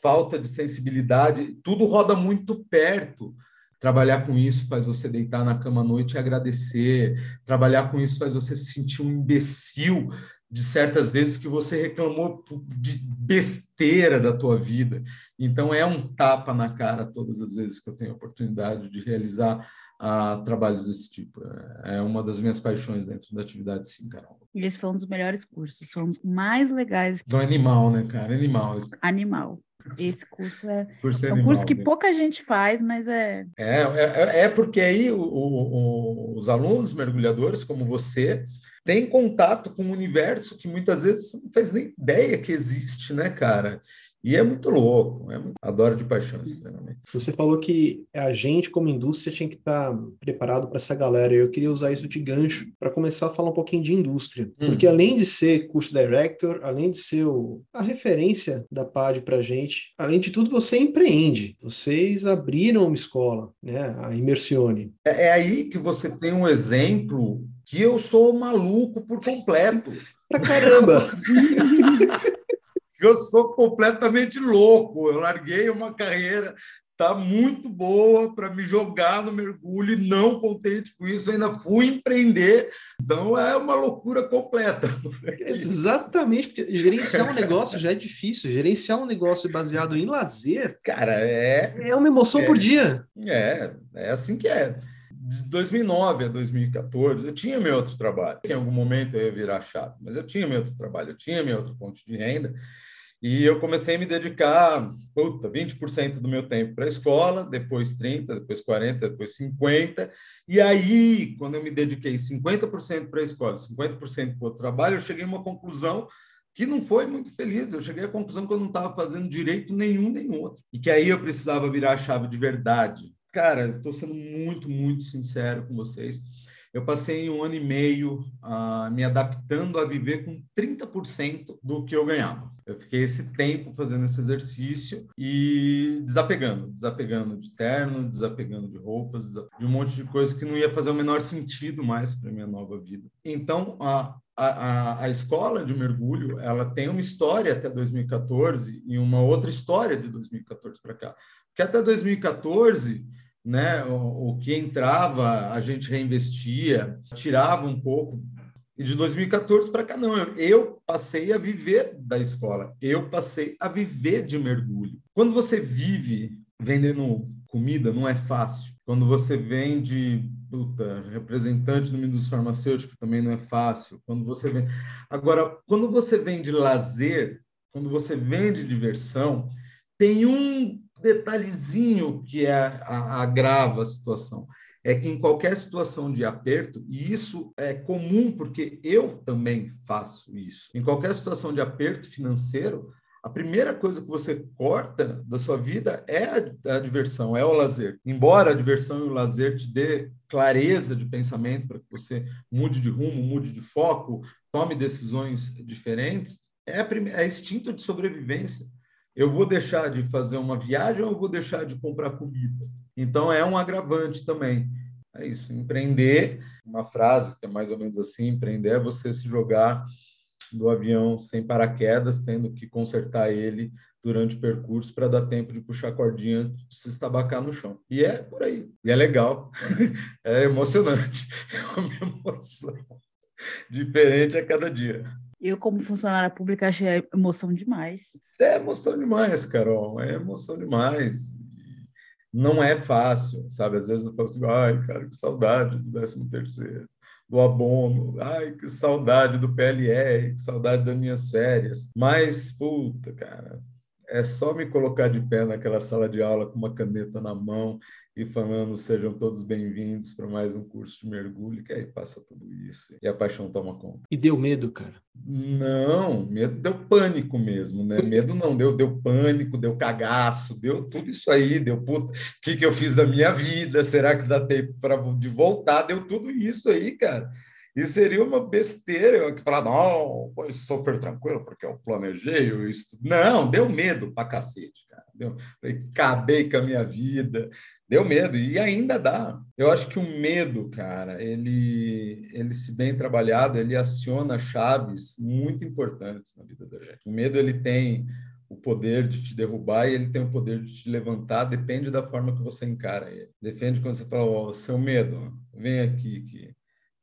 falta de sensibilidade, tudo roda muito perto. Trabalhar com isso faz você deitar na cama à noite e agradecer. Trabalhar com isso faz você se sentir um imbecil de certas vezes que você reclamou de besteira da tua vida. Então é um tapa na cara todas as vezes que eu tenho a oportunidade de realizar a trabalhos desse tipo. É uma das minhas paixões dentro da atividade, sim, Carol.
E esse foi um dos melhores cursos, foi um dos mais legais.
Então, animal, né, cara? Animal.
Animal. Esse curso é, curso é, é um curso que né? pouca gente faz, mas é...
É, é, é porque aí o, o, os alunos mergulhadores, como você, têm contato com um universo que muitas vezes você não faz nem ideia que existe, né, cara? E é muito louco, é muito... adoro de paixão extremamente.
Você falou que a gente, como indústria, tinha que estar tá preparado para essa galera. Eu queria usar isso de gancho para começar a falar um pouquinho de indústria. Hum. Porque além de ser curso director, além de ser o... a referência da PAD para a gente, além de tudo, você empreende. Vocês abriram uma escola, né? a Imersione.
É, é aí que você tem um exemplo que eu sou maluco por completo.
pra caramba!
eu sou completamente louco. Eu larguei uma carreira tá muito boa para me jogar no mergulho e não contente com isso, ainda fui empreender. Então é uma loucura completa.
Exatamente, porque gerenciar um negócio já é difícil. Gerenciar um negócio baseado em lazer,
cara, é
é uma emoção
é,
por dia.
É, é assim que é. De 2009 a 2014, eu tinha meu outro trabalho. Em algum momento eu ia virar chato, mas eu tinha meu outro trabalho, eu tinha minha outra fonte de renda. E eu comecei a me dedicar, puta, 20% do meu tempo para a escola, depois 30%, depois 40%, depois 50%. E aí, quando eu me dediquei 50% para a escola, 50% para o trabalho, eu cheguei a uma conclusão que não foi muito feliz. Eu cheguei à conclusão que eu não estava fazendo direito nenhum nem outro. E que aí eu precisava virar a chave de verdade. Cara, estou sendo muito, muito sincero com vocês eu passei um ano e meio uh, me adaptando a viver com 30% do que eu ganhava. Eu fiquei esse tempo fazendo esse exercício e desapegando, desapegando de terno, desapegando de roupas, de um monte de coisa que não ia fazer o menor sentido mais para minha nova vida. Então, a, a, a, escola de mergulho ela tem uma história até 2014 e uma outra história de 2014 para cá. Porque até 2014 né? O, o, que entrava, a gente reinvestia, tirava um pouco. E de 2014 para cá, não. Eu, eu passei a viver da escola, eu passei a viver de mergulho. Quando você vive vendendo comida, não é fácil. Quando você vende puta, representante do indústria farmacêutica, também não é fácil. Quando você vende... Agora, quando você vende lazer, quando você vende diversão, tem um detalhezinho que é, a, agrava a situação é que em qualquer situação de aperto, e isso é comum porque eu também faço isso, em qualquer situação de aperto financeiro, a primeira coisa que você corta da sua vida é a, a, diversão, é o lazer. Embora a diversão e o lazer te dê clareza de pensamento para que você mude de rumo, mude de foco, tome decisões diferentes, é, a é instinto de sobrevivência. Eu vou deixar de fazer uma viagem ou eu vou deixar de comprar comida? Então é um agravante também. É isso, empreender, uma frase que é mais ou menos assim, empreender é você se jogar do avião sem paraquedas, tendo que consertar ele durante o percurso para dar tempo de puxar a cordinha, de se estabacar no chão. E é por aí. E é legal. é emocionante. É uma emoção diferente a cada dia.
Eu, como funcionária pública, achei emoção demais.
É emoção demais, Carol. É emoção demais. Não é fácil, sabe? Às vezes eu falo assim, ai, cara, que saudade do 13 terceiro do abono. Ai, que saudade do PLR, que saudade das minhas férias. Mas, puta, cara, é só me colocar de pé naquela sala de aula com uma caneta na mão e falando sejam todos bem-vindos para mais um curso de mergulho, que aí passa tudo isso e a paixão toma conta.
E deu medo, cara?
Não, medo deu pânico mesmo, né? Medo não, deu, deu pânico, deu cagaço, deu tudo isso aí, deu puta, o que, que eu fiz da minha vida? Será que dá tempo para de voltar? Deu tudo isso aí, cara. E seria uma besteira eu que falar, não, foi super tranquilo, porque eu planejei, eu estu... Não, deu medo pra cacete, cara. Deu... Acabei com a minha vida, deu medo, e ainda dá. Eu acho que o medo, cara, ele, ele se bem trabalhado, ele aciona chaves muito importantes na vida da gente. O medo, ele tem o poder de te derrubar e ele tem o poder de te levantar, depende da forma que você encara ele. Depende quando você fala, ó, oh, seu medo, vem aqui, que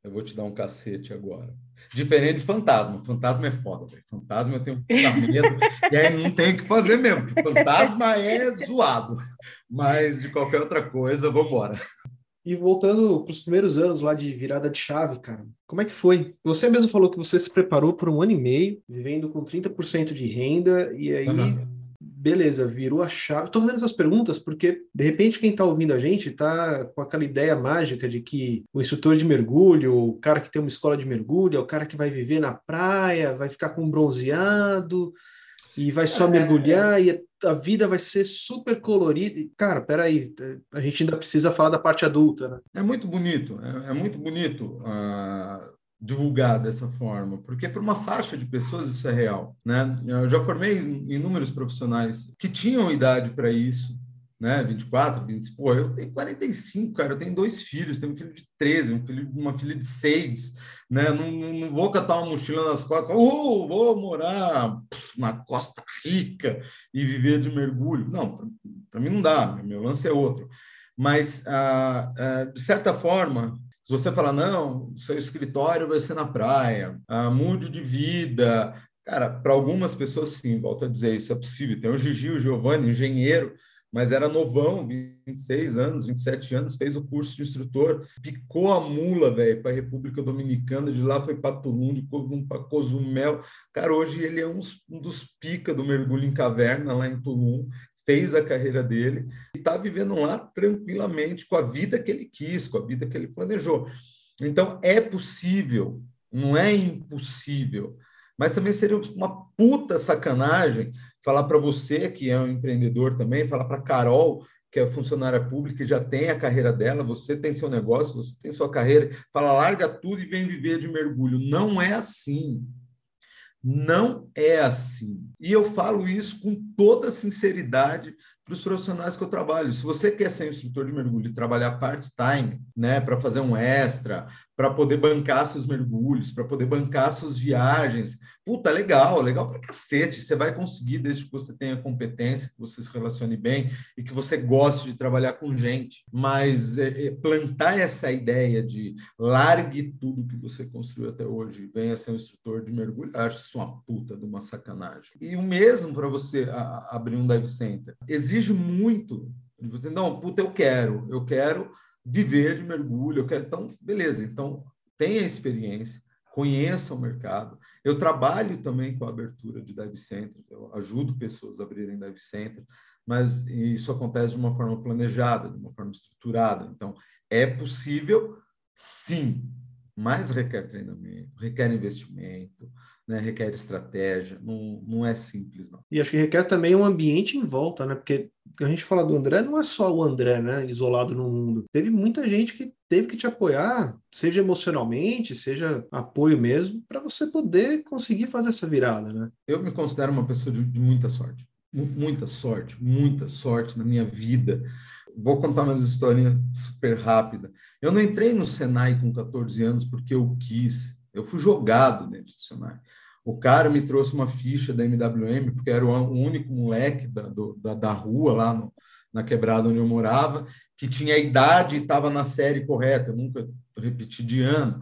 eu vou te dar um cacete agora. Diferente de fantasma. Fantasma é foda, velho. Fantasma eu tenho medo. e aí não tem o que fazer mesmo. Fantasma é zoado. Mas de qualquer outra coisa, vamos embora.
E voltando para os primeiros anos lá de virada de chave, cara, como é que foi? Você mesmo falou que você se preparou por um ano e meio, vivendo com 30% de renda, e aí uhum beleza, virou a chave. Estou fazendo essas perguntas porque, de repente, quem está ouvindo a gente está com aquela ideia mágica de que o instrutor de mergulho, o cara que tem uma escola de mergulho, é o cara que vai viver na praia, vai ficar com bronzeado e vai só é, mergulhar e a vida vai ser super colorida. Cara, peraí, a gente ainda precisa falar da parte adulta, né?
É muito bonito, é, é muito bonito. Uh divulgar dessa forma, porque para uma faixa de pessoas isso é real, né? Eu já formei inúmeros profissionais que tinham idade para isso, né? 24, 20, pô, eu tenho 45, cara, eu tenho dois filhos, tenho um filho de 13, um filho, uma filha de 6, né? Não, não vou catar uma mochila nas costas, oh, vou morar na Costa Rica e viver de mergulho. Não, para mim não dá, meu lance é outro. Mas, ah, ah, de certa forma, se você falar, não, seu escritório vai ser na praia, ah, mude de vida. Cara, para algumas pessoas, sim, volto a dizer, isso é possível. Tem o Gigi, o Giovanni, engenheiro, mas era novão, 26 anos, 27 anos, fez o curso de instrutor, picou a mula, velho, para a República Dominicana, de lá foi para Tulum, de Tulum para Cozumel. Cara, hoje ele é um, um dos pica do mergulho em caverna lá em Tulum, fez a carreira dele e está vivendo lá tranquilamente com a vida que ele quis, com a vida que ele planejou. Então, é possível, não é impossível, mas também seria uma puta sacanagem falar para você, que é um empreendedor também, falar para Carol, que é funcionária pública e já tem a carreira dela, você tem seu negócio, você tem sua carreira, fala, larga tudo e vem viver de mergulho. Não é assim. Não é assim. E eu falo isso com toda sinceridade para os profissionais que eu trabalho. Se você quer ser instrutor de mergulho e trabalhar part-time, né, para fazer um extra, para poder bancar seus mergulhos, para poder bancar suas viagens. Puta, legal, legal pra cacete. Você vai conseguir desde que você tenha competência, que você se relacione bem e que você goste de trabalhar com gente. Mas é, é, plantar essa ideia de largue tudo que você construiu até hoje e venha ser um instrutor de mergulho, acho isso uma puta de uma sacanagem. E o mesmo para você a, abrir um dive center. Exige muito. Você, não, puta, eu quero, eu quero viver de mergulho, eu quero. Então, beleza, então tenha experiência, conheça o mercado. Eu trabalho também com a abertura de dive center, eu ajudo pessoas a abrirem dive center. mas isso acontece de uma forma planejada, de uma forma estruturada. Então, é possível, sim, mas requer treinamento, requer investimento, né, requer estratégia, não, não é simples, não.
E acho que requer também um ambiente em volta, né? Porque a gente fala do André, não é só o André, né, isolado no mundo. Teve muita gente que teve que te apoiar, seja emocionalmente, seja apoio mesmo, para você poder conseguir fazer essa virada, né?
Eu me considero uma pessoa de, de muita sorte, muita sorte, muita sorte na minha vida. Vou contar uma historinha super rápida. Eu não entrei no Senai com 14 anos porque eu quis. Eu fui jogado dentro do Senai. O cara me trouxe uma ficha da MWM, porque era o único moleque da, do, da, da, rua lá no, na quebrada onde eu morava, que tinha idade e estava na série correta. Eu nunca repeti de ano.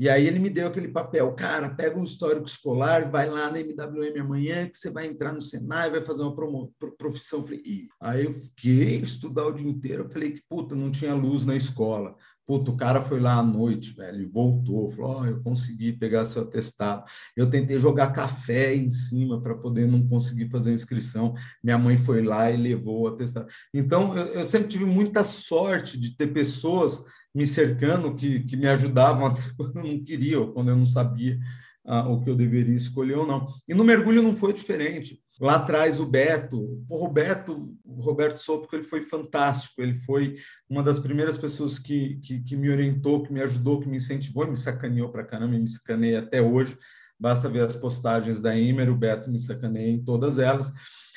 E aí ele me deu aquele papel, cara, pega um histórico escolar, vai lá na MWM amanhã que você vai entrar no Senai, vai fazer uma promo, profissão. Falei, aí eu fiquei estudar o dia inteiro, eu falei que puta, não tinha luz na escola. Puta, o cara foi lá à noite, velho, e voltou, falou: oh, eu consegui pegar seu atestado. Eu tentei jogar café em cima para poder não conseguir fazer a inscrição. Minha mãe foi lá e levou o atestado. Então, eu, eu sempre tive muita sorte de ter pessoas me cercando que, que me ajudavam até quando eu não queria ou quando eu não sabia ah, o que eu deveria escolher ou não. E no mergulho não foi diferente. Lá atrás o Beto, o Roberto, o Roberto Sopo, ele foi fantástico. Ele foi uma das primeiras pessoas que, que, que me orientou, que me ajudou, que me incentivou, me sacaneou para caramba, me sacaneia até hoje. Basta ver as postagens da Imer, o Beto me sacaneia em todas elas.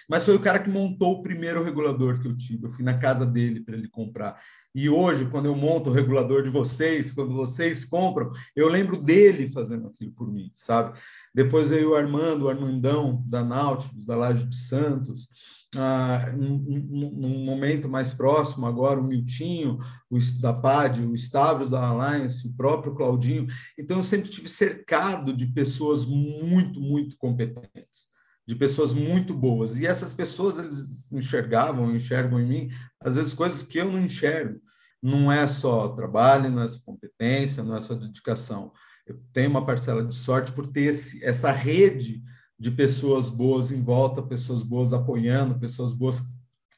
Mas foi o cara que montou o primeiro regulador que eu tive. Eu fui na casa dele para ele comprar. E hoje, quando eu monto o regulador de vocês, quando vocês compram, eu lembro dele fazendo aquilo por mim, sabe? Depois veio o Armando, o Armandão, da Nautilus, da Laje de Santos. Ah, num, num, momento mais próximo, agora o Miltinho, o da PAD, o Stavros da Alliance, o próprio Claudinho. Então, eu sempre tive cercado de pessoas muito, muito competentes de pessoas muito boas. E essas pessoas, eles enxergavam, enxergam em mim, às vezes, coisas que eu não enxergo. Não é só trabalho, não é só competência, não é só dedicação. Eu tenho uma parcela de sorte por ter esse, essa rede de pessoas boas em volta, pessoas boas apoiando, pessoas boas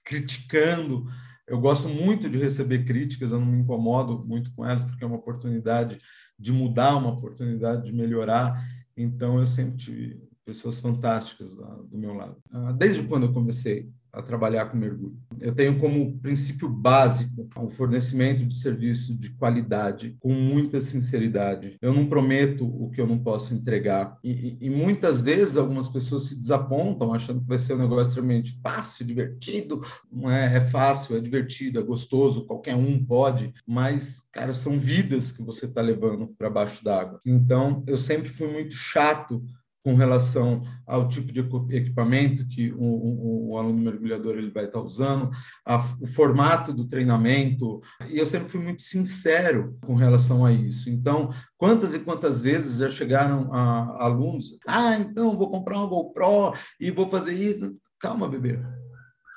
criticando. Eu gosto muito de receber críticas, eu não me incomodo muito com elas, porque é uma oportunidade de mudar, uma oportunidade de melhorar. Então, eu sempre tive pessoas fantásticas do meu lado. Ah, desde quando eu comecei a trabalhar com mergulho. Eu tenho como princípio básico o fornecimento de serviço de qualidade, com muita sinceridade. Eu não prometo o que eu não posso entregar. E, e, muitas vezes algumas pessoas se desapontam achando que vai ser um negócio extremamente fácil, divertido. Não é, é fácil, é divertido, é gostoso, qualquer um pode, mas, cara, são vidas que você está levando para baixo d'água. Então, eu sempre fui muito chato com relação ao tipo de equipamento que o, o, o aluno mergulhador ele vai estar usando, a, o formato do treinamento, e eu sempre fui muito sincero com relação a isso. Então, quantas e quantas vezes já chegaram a, alunos, ah, então vou comprar uma GoPro e vou fazer isso. Calma, bebê.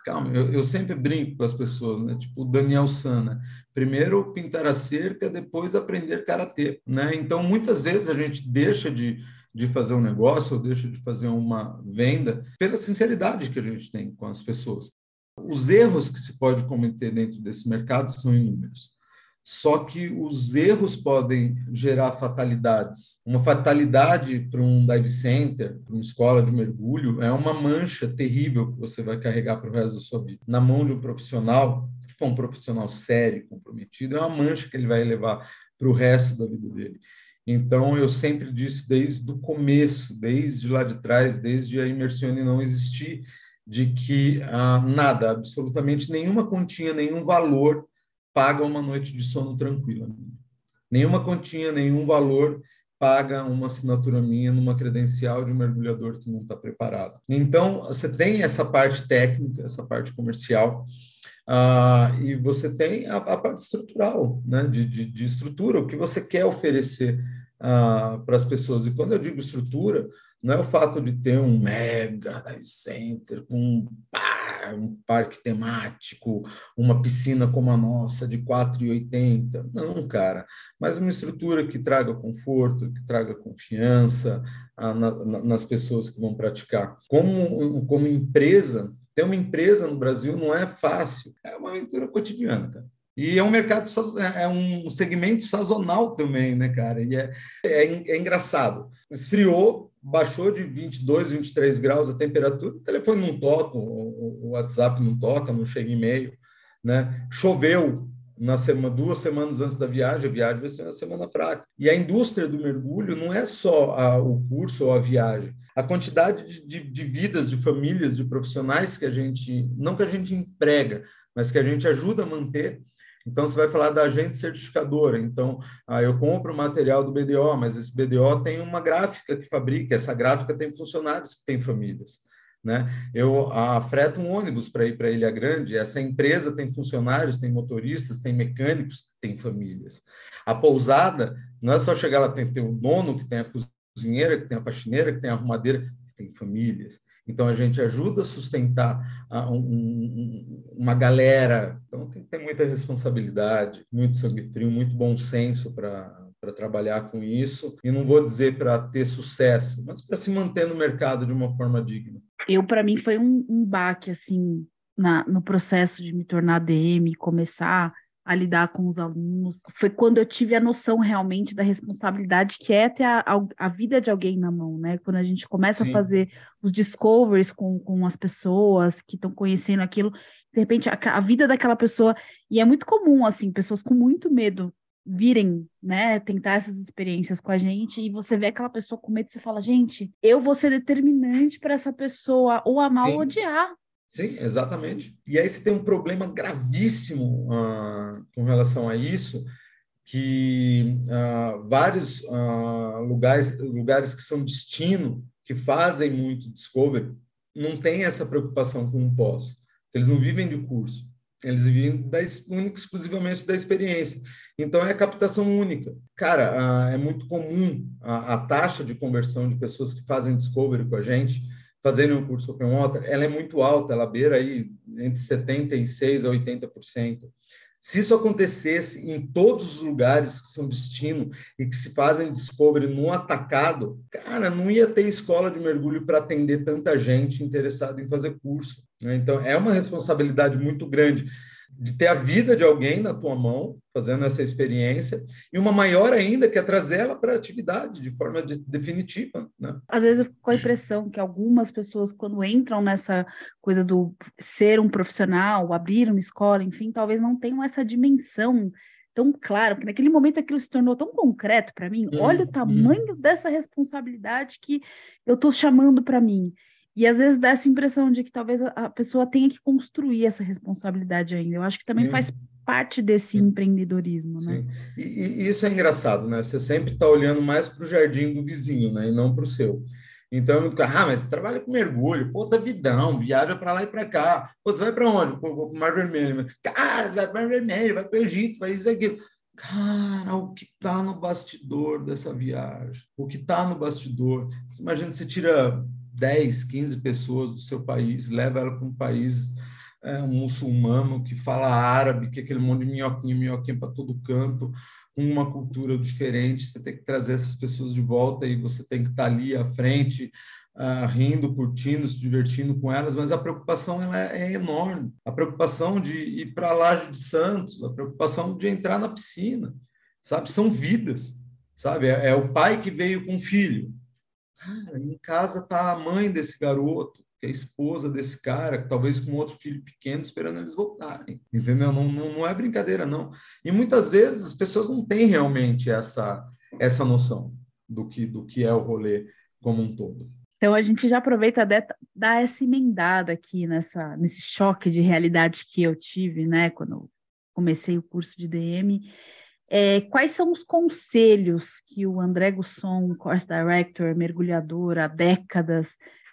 Calma, eu, eu sempre brinco com as pessoas, né? Tipo o Daniel Sana. Primeiro pintar a cerca, depois aprender karatê, né? Então, muitas vezes a gente deixa de de fazer um negócio ou deixa de fazer uma venda pela sinceridade que a gente tem com as pessoas. Os erros que se pode cometer dentro desse mercado são inúmeros. Só que os erros podem gerar fatalidades. Uma fatalidade para um dive center, para uma escola de mergulho, é uma mancha terrível que você vai carregar para o resto da sua vida. Na mão de um profissional, um profissional sério, comprometido, é uma mancha que ele vai levar para o resto da vida dele. Então, eu sempre disse desde o começo, desde lá de trás, desde a Imersione não existir, de que ah, nada, absolutamente nenhuma continha, nenhum valor paga uma noite de sono tranquila. Nenhuma continha, nenhum valor paga uma assinatura minha numa credencial de um mergulhador que não está preparado. Então, você tem essa parte técnica, essa parte comercial, uh, e você tem a, a parte estrutural, né, de, de, de, estrutura, o que você quer oferecer ah, para as pessoas. E quando eu digo estrutura, não é o fato de ter um mega center com pá, um parque temático, uma piscina como a nossa de 4,80. Não, cara. Mas uma estrutura que traga conforto, que traga confiança ah, na, na, nas pessoas que vão praticar. Como, como empresa, Ter uma empresa no Brasil não é fácil, é uma aventura cotidiana, cara. E é um mercado, é, é um segmento sazonal também, né, cara? E é, é, é engraçado. Esfriou, baixou de 22, 23 graus a temperatura, o telefone não toca, o, WhatsApp não toca, não chega e-mail, né? Choveu na semana, duas semanas antes da viagem, a viagem vai ser uma semana fraca. E a indústria do mergulho não é só a, o curso ou a viagem, a quantidade de, de, de, vidas, de famílias, de profissionais que a gente, não que a gente emprega, mas que a gente ajuda a manter, então, você vai falar da agente certificadora. Então, ah, eu compro o material do BDO, mas esse BDO tem uma gráfica que fabrica, essa gráfica tem funcionários que têm famílias. Né? Eu ah, freto um ônibus para ir para Ilha Grande, essa empresa tem funcionários, tem motoristas, tem mecânicos que têm famílias. A pousada, não é só chegar lá, tem que ter o dono, que tem a cozinheira, que tem a faxineira, que tem a arrumadeira, que tem famílias. Então, a gente ajuda a sustentar uh, um, uma galera. Então, tem que ter muita responsabilidade, muito sangue frio, muito bom senso para para trabalhar com isso. E não vou dizer para ter sucesso, mas para se manter no mercado de uma forma digna.
Eu, para mim, foi um, um baque, assim, na, no processo de me tornar DM, começar a lidar com os alunos. Foi quando eu tive a noção realmente da responsabilidade que é ter a, a vida de alguém na mão, né? Quando a gente começa Sim. a fazer os discoveries com, com as pessoas que estão conhecendo aquilo, de repente a, a, vida daquela pessoa, e é muito comum, assim, pessoas com muito medo virem, né, tentar essas experiências com a gente e você vê aquela pessoa com medo e você fala, gente, eu vou ser determinante para essa pessoa ou amar Sim. ou odiar,
Sim, exatamente. E aí você tem um problema gravíssimo uh, com relação a isso, que uh, vários uh, lugares, lugares que são destino, que fazem muito discovery, não tem essa preocupação com o pós. Eles não vivem de curso, eles vivem da, única exclusivamente da experiência. Então é captação única. Cara, é muito comum a, a taxa de conversão de pessoas que fazem discovery com a gente fazerem um curso Open Water, ela é muito alta, ela beira aí entre 76% a 80%. Se isso acontecesse em todos os lugares que são destino e que se fazem discovery no atacado, cara, não ia ter escola de mergulho para atender tanta gente interessada em fazer curso. Né? Então, é uma responsabilidade muito grande de ter a vida de alguém na tua mão, fazendo essa experiência, e uma maior ainda, que é trazer ela para a atividade de forma de, definitiva. Né?
Às vezes eu fico com a impressão que algumas pessoas, quando entram nessa coisa do ser um profissional, abrir uma escola, enfim, talvez não tenham essa dimensão tão clara, porque naquele momento aquilo se tornou tão concreto para mim. Olha o tamanho hum. dessa responsabilidade que eu estou chamando para mim. E às vezes dá essa impressão de que talvez a pessoa tenha que construir essa responsabilidade ainda. Eu acho que também Sim. faz parte desse Sim. empreendedorismo, né?
E, e, isso é engraçado, né? Você sempre está olhando mais para o jardim do vizinho, né? E não para o seu. Então, ah, mas você trabalha com mergulho, pô, tá vidão, viaja para lá e para cá. Pô, você vai para onde? Pô, vou para o Mar Vermelho. Cara, vai para o Mar Vermelho, vai para o Egito, vai isso aquilo. Cara, o que está no bastidor dessa viagem? O que está no bastidor? Você imagina, você tira 10, 15 pessoas do seu país, leva ela para um país é, um muçulmano que fala árabe, que é aquele monte de minhoquinha, minhoquinha para todo canto, uma cultura diferente, você tem que trazer essas pessoas de volta e você tem que estar tá ali à frente, uh, rindo, curtindo, se divertindo com elas, mas a preocupação ela é, é enorme. A preocupação de ir para a Laje de Santos, a preocupação de entrar na piscina, sabe? São vidas, sabe? É, é o pai que veio com o filho, Cara, em casa tá a mãe desse garoto, que é a esposa desse cara, talvez com outro filho pequeno, esperando eles voltarem. Entendeu? Não, não, não é brincadeira, não. E muitas vezes as pessoas não têm realmente essa, essa noção do que, do que é o rolê como um todo.
Então a gente já aproveita de dar essa emendada aqui nessa, nesse choque de realidade que eu tive, né, quando comecei o curso de DM é, quais são os conselhos que o André Gusson, Course Director, mergulhador há décadas,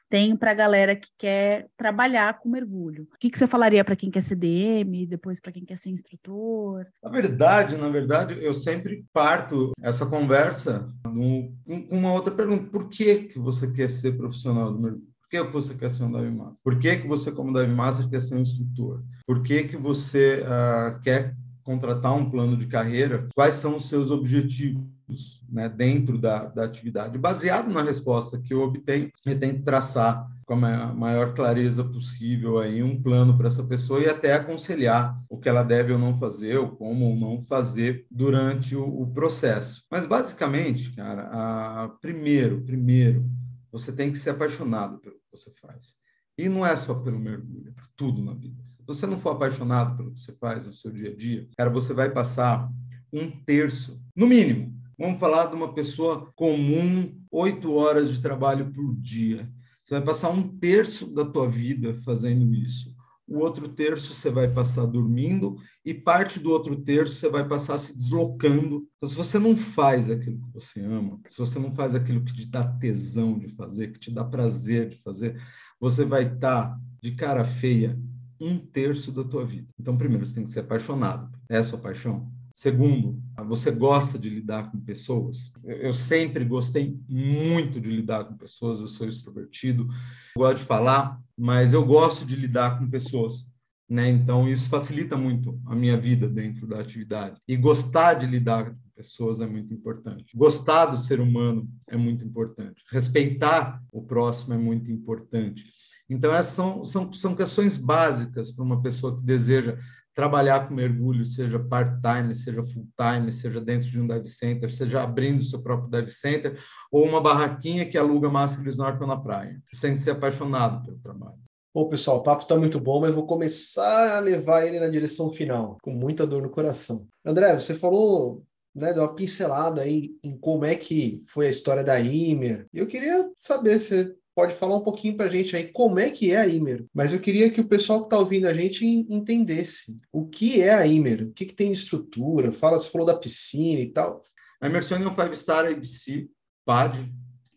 tem para a galera que quer trabalhar com mergulho? O que, que você falaria para quem quer ser DM, depois para quem quer ser instrutor?
Na verdade, na verdade, eu sempre parto essa conversa com uma outra pergunta. Por que, que você quer ser profissional do mergulho? Por que você quer ser um dive master? Por que, que você, como dive master, quer ser um instrutor? Por que, que você uh, quer contratar um plano de carreira, quais são os seus objetivos né, dentro da, da atividade. Baseado na resposta que eu obtenho, eu tento traçar com a maior clareza possível aí um plano para essa pessoa e até aconselhar o que ela deve ou não fazer, ou como ou não fazer durante o, o processo. Mas basicamente, cara, a, primeiro, primeiro, você tem que ser apaixonado pelo que você faz. E não é só pelo mergulho, é por tudo na vida. Se você não for apaixonado pelo que você faz no seu dia a dia, cara, você vai passar um terço, no mínimo. Vamos falar de uma pessoa comum, oito horas de trabalho por dia. Você vai passar um terço da tua vida fazendo isso. O outro terço você vai passar dormindo e parte do outro terço você vai passar se deslocando. Então, se você não faz aquilo que você ama, se você não faz aquilo que te dá tesão de fazer, que te dá prazer de fazer, você vai estar tá de cara feia um terço da tua vida. Então, primeiro, você tem que ser apaixonado. É a sua paixão? Segundo, você gosta de lidar com pessoas? Eu sempre gostei muito de lidar com pessoas, eu sou extrovertido, gosto de falar, mas eu gosto de lidar com pessoas. Né? Então, isso facilita muito a minha vida dentro da atividade. E gostar de lidar com pessoas é muito importante. Gostar do ser humano é muito importante. Respeitar o próximo é muito importante. Então, essas são, são, são questões básicas para uma pessoa que deseja trabalhar com mergulho, seja part-time, seja full-time, seja dentro de um dive center, seja abrindo seu próprio dive center, ou uma barraquinha que aluga máscara snorkel na praia. Que ser apaixonado pelo trabalho.
Bom, pessoal, o papo está muito bom, mas vou começar a levar ele na direção final, com muita dor no coração. André, você falou né, deu uma pincelada aí em como é que foi a história da Imer. Eu queria saber se pode falar um pouquinho para a gente aí como é que é a Imer. Mas eu queria que o pessoal que está ouvindo a gente entendesse o que é a Imer, o que, que tem de estrutura. Fala, você falou da piscina e tal.
A Imersão é um Five Star ABC PAD.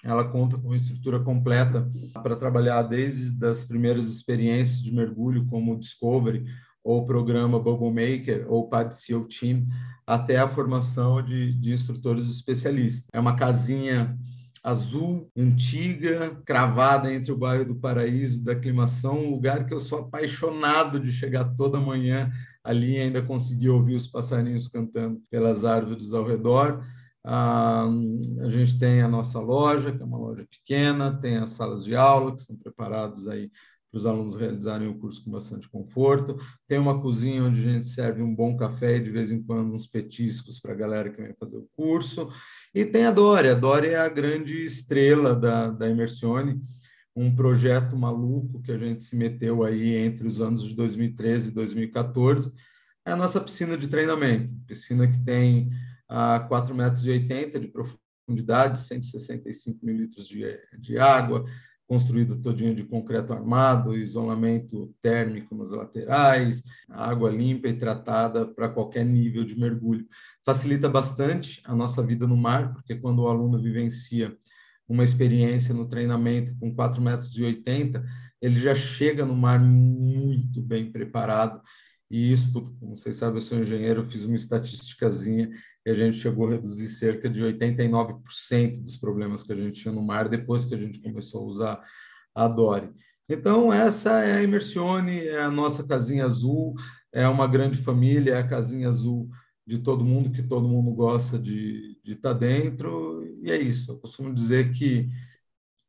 Ela conta com uma estrutura completa para trabalhar desde as primeiras experiências de mergulho, como o Discovery, ou o programa Bubble Maker, ou PAD SEAL Team, até a formação de, de instrutores especialistas. É uma casinha azul, antiga, cravada entre o bairro do Paraíso, da Aclimação, um lugar que eu sou apaixonado de chegar toda manhã ali e ainda conseguir ouvir os passarinhos cantando pelas árvores ao redor. Ah, a gente tem a nossa loja, que é uma loja pequena, tem as salas de aula, que são preparadas aí para os alunos realizarem o curso com bastante conforto. Tem uma cozinha onde a gente serve um bom café e de vez em quando uns petiscos para a galera que vem fazer o curso. E tem a Dória. A Dória é a grande estrela da, da Imersione, um projeto maluco que a gente se meteu aí entre os anos de 2013 e 2014. É a nossa piscina de treinamento, piscina que tem a 4,80 metros de profundidade, 165 mil litros de, de água, construída todinha de concreto armado, isolamento térmico nas laterais, água limpa e tratada para qualquer nível de mergulho. Facilita bastante a nossa vida no mar, porque quando o aluno vivencia uma experiência no treinamento com 4,80 metros, ele já chega no mar muito bem preparado. E isso, como vocês sabem, eu sou engenheiro, eu fiz uma estatísticazinha e a gente chegou a reduzir cerca de 89% dos problemas que a gente tinha no mar depois que a gente começou a usar a Dory. Então, essa é a Imersione, é a nossa casinha azul, é uma grande família, é a casinha azul de todo mundo, que todo mundo gosta de, de estar tá dentro, e é isso. Eu costumo dizer que,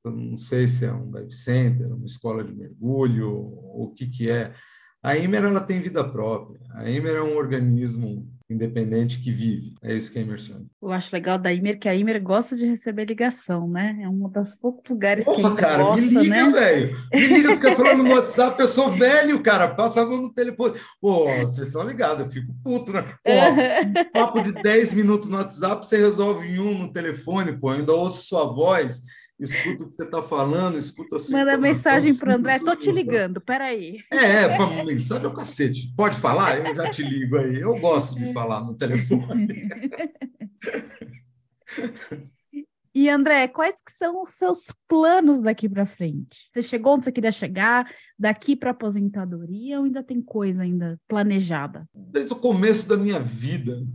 não sei se é um dive center, uma escola de mergulho, ou o que, que é, a Imer ela tem vida própria. A Imer é um organismo independente que vive. É isso que é imersão.
Eu acho legal da Imer que a Imer gosta de receber ligação, né? É um dos poucos lugares Porra, que a
cara,
gosta,
me liga,
né?
velho. Me liga, fica falando no WhatsApp, eu sou velho, cara. Passa no telefone. Pô, vocês estão ligados, eu fico puto, né? Pô, um papo de 10 minutos no WhatsApp, você resolve em um no telefone, pô. Eu ainda ouço sua voz escuta o que você está falando, escuta
assim. Manda mensagem para o André, estou te ligando, peraí.
É, é mensagem é o cacete. Pode falar? Eu já te ligo aí. Eu gosto de falar no telefone.
E André, quais que são os seus planos daqui para frente? Você chegou onde você queria chegar, daqui para aposentadoria ou ainda tem coisa ainda planejada?
Desde o começo da minha vida,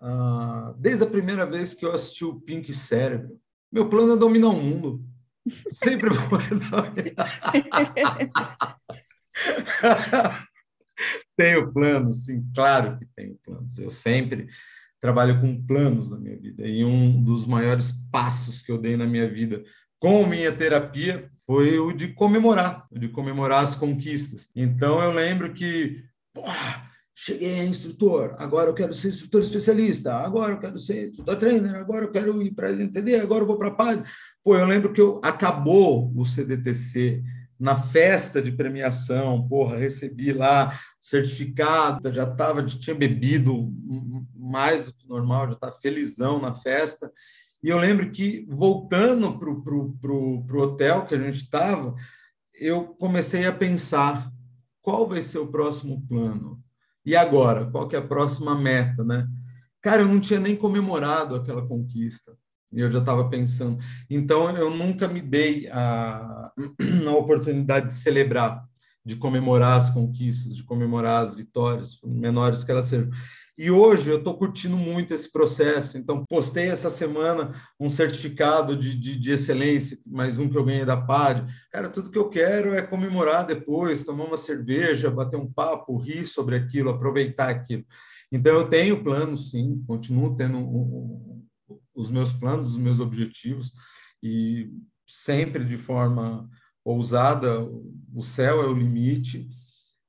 uh, desde a primeira vez que eu assisti o Pink Cérebro, meu plano é dominar o mundo. Sempre vou tenho planos, sim, claro que tenho planos. Eu sempre trabalho com planos na minha vida. E um dos maiores passos que eu dei na minha vida com minha terapia foi o de comemorar, de comemorar as conquistas. Então eu lembro que, porra, cheguei a instrutor, agora eu quero ser instrutor especialista, agora eu quero ser instrutor trainer, agora eu quero ir para entender, agora eu vou para a PAD. Pô, eu lembro que eu acabou o CDTC na festa de premiação, porra, recebi lá certificado, já tava, já tinha bebido mais do que normal, já estava felizão na festa. E eu lembro que, voltando para o pro, pro, pro hotel que a gente estava, eu comecei a pensar qual vai ser o próximo plano. E agora? Qual que é a próxima meta, né? Cara, eu não tinha nem comemorado aquela conquista. E eu já estava pensando. Então, eu nunca me dei a, a oportunidade de celebrar, de comemorar as conquistas, de comemorar as vitórias, menores que elas sejam. E hoje eu estou curtindo muito esse processo. Então, postei essa semana um certificado de, de, de, excelência, mais um que eu ganhei da PAD. Cara, tudo que eu quero é comemorar depois, tomar uma cerveja, bater um papo, rir sobre aquilo, aproveitar aquilo. Então, eu tenho planos, sim, continuo tendo um, os meus planos, os meus objetivos, e sempre de forma ousada, o céu é o limite,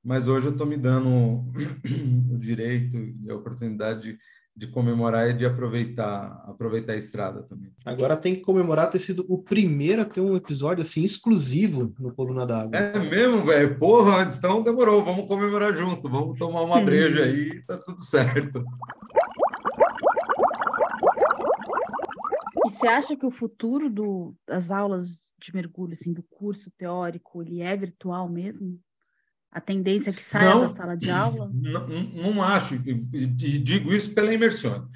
mas hoje eu estou me dando o direito e a oportunidade de, de, comemorar e de aproveitar, aproveitar a estrada também.
Agora tem que comemorar ter sido o primeiro a ter um episódio assim exclusivo no Coluna d'Água.
É mesmo, velho? Porra, então demorou, vamos comemorar junto, vamos tomar uma breja aí, tá tudo certo.
você acha que o futuro do, das aulas de mergulho, assim, do curso teórico, ele é virtual mesmo? A tendência é que saia não, da sala de aula?
Não, não acho. Digo isso pela imersão.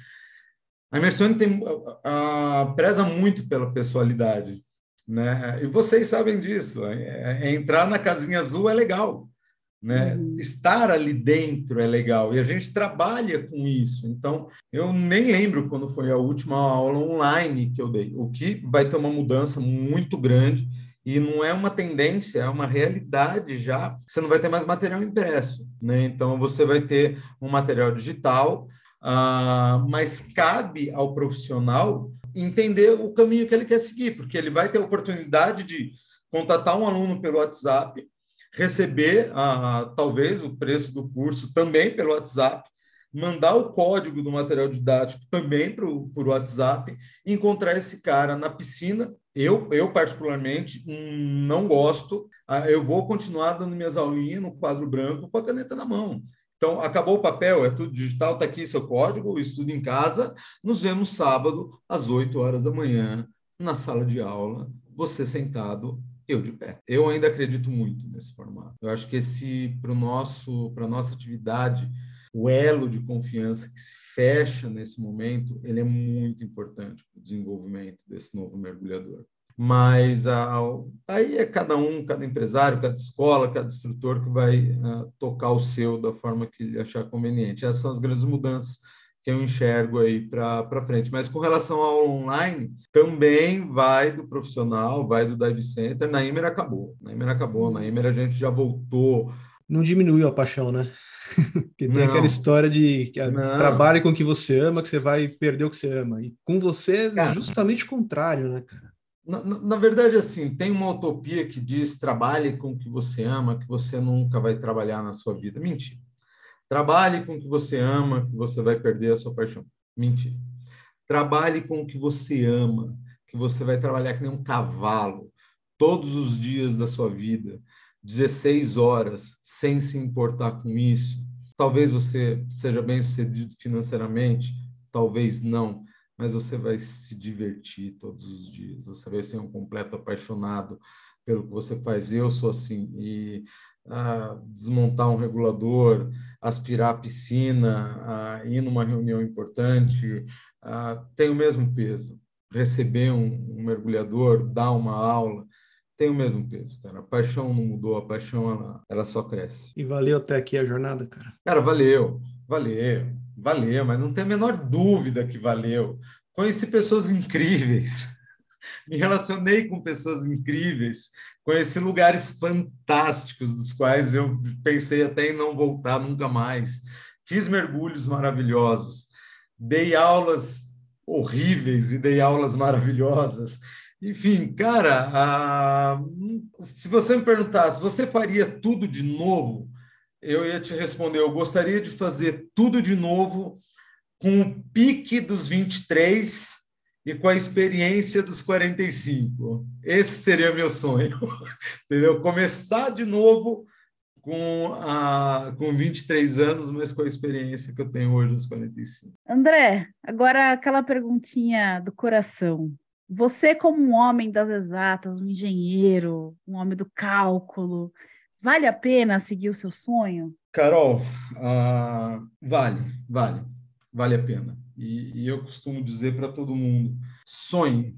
A imersão tem, a, preza muito pela pessoalidade. Né? E vocês sabem disso. É, é entrar na casinha azul é legal. Né? Uhum. Estar ali dentro é legal e a gente trabalha com isso. Então, eu nem lembro quando foi a última aula online que eu dei, o que vai ter uma mudança muito grande e não é uma tendência, é uma realidade já. Você não vai ter mais material impresso, né? Então, você vai ter um material digital, uh, mas cabe ao profissional entender o caminho que ele quer seguir, porque ele vai ter a oportunidade de contatar um aluno pelo WhatsApp receber ah, talvez o preço do curso também pelo WhatsApp, mandar o código do material didático também o WhatsApp, encontrar esse cara na piscina. Eu, eu particularmente, não gosto. Ah, eu vou continuar dando minhas aulinhas no quadro branco com a caneta na mão. Então, acabou o papel, é tudo digital, está aqui seu código, estudo em casa. Nos vemos sábado, às 8 horas da manhã, na sala de aula, você sentado eu de pé. Eu ainda acredito muito nesse formato. Eu acho que esse para para nossa atividade o elo de confiança que se fecha nesse momento, ele é muito importante para o desenvolvimento desse novo mergulhador. Mas a, aí é cada um, cada empresário, cada escola, cada instrutor que vai uh, tocar o seu da forma que ele achar conveniente. Essas são as grandes mudanças que eu enxergo aí para frente. Mas com relação ao online, também vai do profissional, vai do dive center. Na Imer acabou. Na Imer acabou. Na Imer a gente já voltou.
Não diminuiu a paixão, né? que tem não, aquela história de que trabalhe com o que você ama, que você vai perder o que você ama. E com você é justamente o contrário, né, cara?
Na, na, na, verdade, assim, tem uma utopia que diz trabalhe com o que você ama, que você nunca vai trabalhar na sua vida. Mentira. Trabalhe com o que você ama, que você vai perder a sua paixão. Mentira. Trabalhe com o que você ama, que você vai trabalhar que nem um cavalo todos os dias da sua vida, 16 horas, sem se importar com isso. Talvez você seja bem sucedido financeiramente, talvez não, mas você vai se divertir todos os dias. Você vai ser um completo apaixonado pelo que você faz. Eu sou assim. E a desmontar um regulador, aspirar a piscina, a ir numa reunião importante, tem o mesmo peso. Receber um, um, mergulhador, dar uma aula, tem o mesmo peso, cara. A paixão não mudou, a paixão ela, ela só cresce.
E valeu até aqui a jornada, cara?
Cara, valeu, valeu, valeu, mas não tem a menor dúvida que valeu. Conheci pessoas incríveis, me relacionei com pessoas incríveis, conheci lugares fantásticos, dos quais eu pensei até em não voltar nunca mais. Fiz mergulhos maravilhosos, dei aulas horríveis e dei aulas maravilhosas. Enfim, cara, a... se você me perguntasse, você faria tudo de novo? Eu ia te responder, eu gostaria de fazer tudo de novo com o pique dos 23 e com a experiência dos 45. Esse seria meu sonho, entendeu? Começar de novo com, a, com 23 anos, mas com a experiência que eu tenho hoje aos 45.
André, agora aquela perguntinha do coração. Você, como um homem das exatas, um engenheiro, um homem do cálculo, vale a pena seguir o seu sonho?
Carol, uh, vale, vale, vale a pena. E, e eu costumo dizer para todo mundo: sonhe,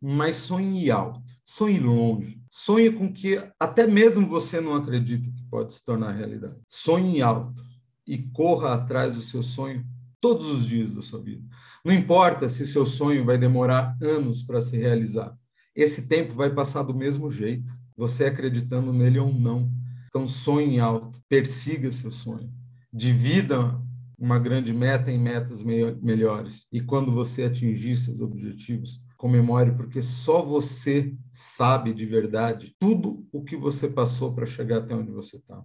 mas sonhe alto, sonhe longe, sonhe com que até mesmo você não acredita que pode se tornar realidade. Sonhe alto e corra atrás do seu sonho todos os dias da sua vida. Não importa se seu sonho vai demorar anos para se realizar. Esse tempo vai passar do mesmo jeito, você acreditando nele ou não. Então sonhe alto, persiga seu sonho. Divida uma grande meta em metas melhores. E quando você atingir seus objetivos, comemore, porque só você sabe de verdade tudo o que você passou para chegar até onde você está.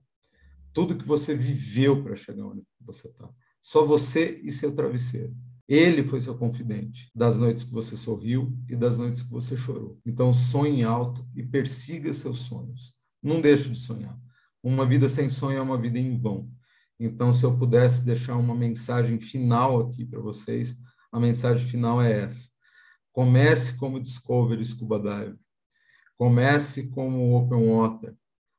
Tudo que você viveu para chegar onde você está. Só você e seu travesseiro. Ele foi seu confidente das noites que você sorriu e das noites que você chorou. Então sonhe alto e persiga seus sonhos. Não deixe de sonhar. Uma vida sem sonho é uma vida em vão. Então, se eu pudesse deixar uma mensagem final aqui para vocês, a mensagem final é essa. Comece como Discovery Scuba Dive. Comece como Open Water.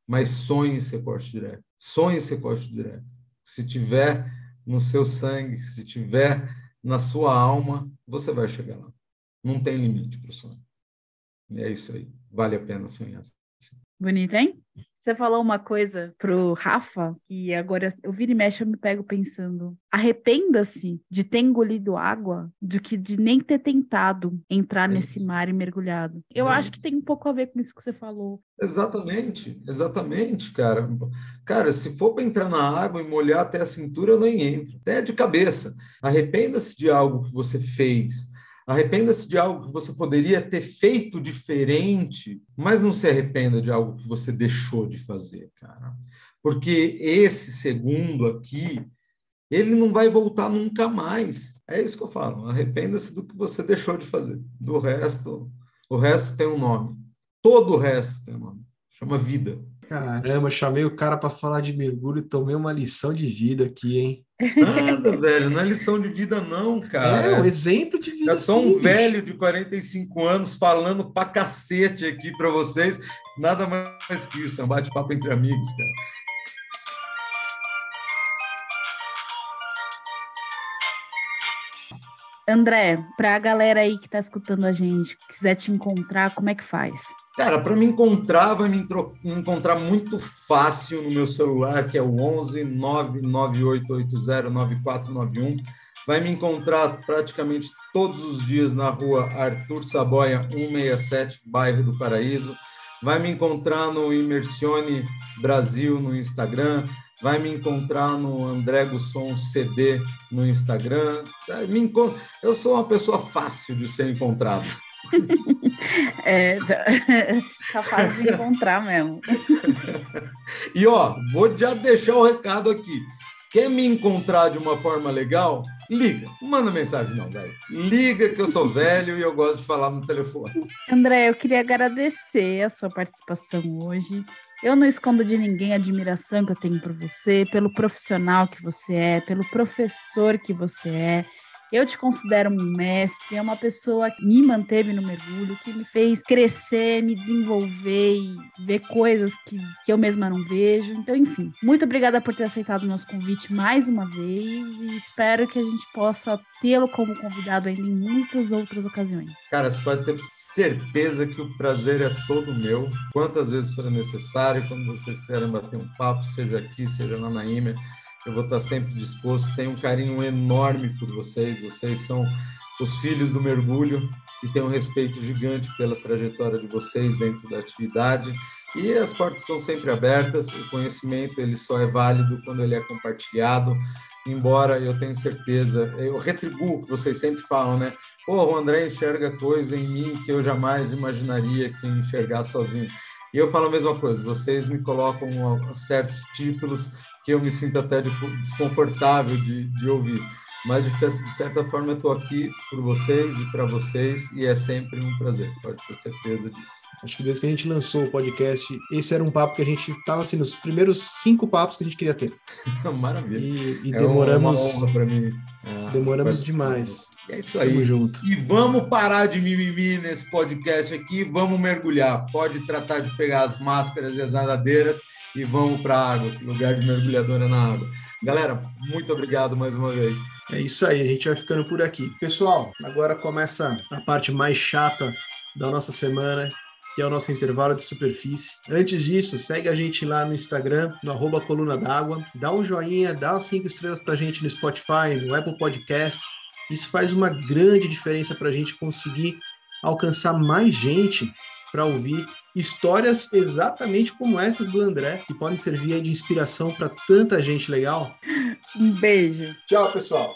Mas sonhe ser corte direto. Sonhe ser corte direto. Se tiver no seu sangue, se tiver na sua alma, você vai chegar lá. Não tem limite para o sonho. E é isso aí. Vale a pena sonhar.
Bonito, hein? Você falou uma coisa pro Rafa, que agora eu viro e mexe, eu me pego pensando. Arrependa-se de ter engolido água do que de nem ter tentado entrar é. nesse mar e mergulhado. Eu é. acho que tem um pouco a ver com isso que você falou.
Exatamente, exatamente, cara. Cara, se for para entrar na água e molhar até a cintura, eu nem entro. Até de cabeça. Arrependa-se de algo que você fez Arrependa-se de algo que você poderia ter feito diferente, mas não se arrependa de algo que você deixou de fazer, cara. Porque esse segundo aqui, ele não vai voltar nunca mais. É isso que eu falo. Arrependa-se do que você deixou de fazer. Do resto, o resto tem um nome. Todo o resto tem um nome. Chama vida.
Caramba, chamei o cara para falar de mergulho e tomei uma lição de vida aqui, hein?
Nada, velho, não é lição de vida, não, cara.
É um exemplo de vida.
Eu sou um velho de 45 anos falando pra cacete aqui para vocês. Nada mais que isso, é um bate-papo entre amigos, cara.
André, para a galera aí que está escutando a gente, quiser te encontrar, como é que faz?
Cara, para me encontrar, vai me, encontrar muito fácil no meu celular, que é o 11 99880 9491. Vai me encontrar praticamente todos os dias na rua Arthur Saboia 167, bairro do Paraíso. Vai me encontrar no Imersione Brasil no Instagram. Vai me encontrar no André Gusson CD no Instagram. Me encont... Eu sou uma pessoa fácil de ser encontrado.
É, tá fácil de encontrar mesmo.
E ó, vou já deixar o recado aqui. Quer me encontrar de uma forma legal? Liga, manda mensagem não, velho. Liga que eu sou velho e eu gosto de falar no telefone.
André, eu queria agradecer a sua participação hoje. Eu não escondo de ninguém a admiração que eu tenho por você, pelo profissional que você é, pelo professor que você é. Eu te considero um mestre, é uma pessoa que me manteve no mergulho, que me fez crescer, me desenvolver e ver coisas que, que eu mesma não vejo. Então, enfim, muito obrigada por ter aceitado o nosso convite mais uma vez e espero que a gente possa tê-lo como convidado ainda em muitas outras ocasiões.
Cara, você pode ter certeza que o prazer é todo meu. Quantas vezes for necessário, quando vocês quiserem bater um papo, seja aqui, seja na Naíma eu vou estar sempre disposto. Tenho um carinho enorme por vocês. Vocês são os filhos do mergulho e tenho um respeito gigante pela trajetória de vocês dentro da atividade. E as portas estão sempre abertas, o conhecimento ele só é válido quando ele é compartilhado, embora eu tenha certeza, eu retribuo que vocês sempre falam, né? Pô, o André enxerga coisa em mim que eu jamais imaginaria que enxergar sozinho. E eu falo a mesma coisa, vocês me colocam certos títulos que eu me sinto até desconfortável de, de ouvir mas de, certa forma eu estou aqui por vocês e para vocês e é sempre um prazer, pode ter certeza disso.
Acho que desde que a gente lançou o podcast, esse era um papo que a gente estava assim nos primeiros cinco papos que a gente queria ter.
Maravilha.
E, e é demoramos.
Uma honra para mim.
É, demoramos demais.
É isso aí. Tamo junto. E vamos parar de mimimi nesse podcast aqui, vamos mergulhar. Pode tratar de pegar as máscaras e as nadadeiras e vamos para a água, lugar de mergulhadora na água. Galera, muito obrigado mais uma vez.
É isso aí, a gente vai ficando por aqui. Pessoal, agora começa a parte mais chata da nossa semana, que é o nosso intervalo de superfície. Antes disso, segue a gente lá no Instagram, no arroba coluna d'água, dá um joinha, dá cinco estrelas pra gente no Spotify, no Apple Podcasts. Isso faz uma grande diferença para a gente conseguir alcançar mais gente para ouvir histórias exatamente como essas do André, que podem servir de inspiração para tanta gente legal.
Um beijo.
Tchau, pessoal.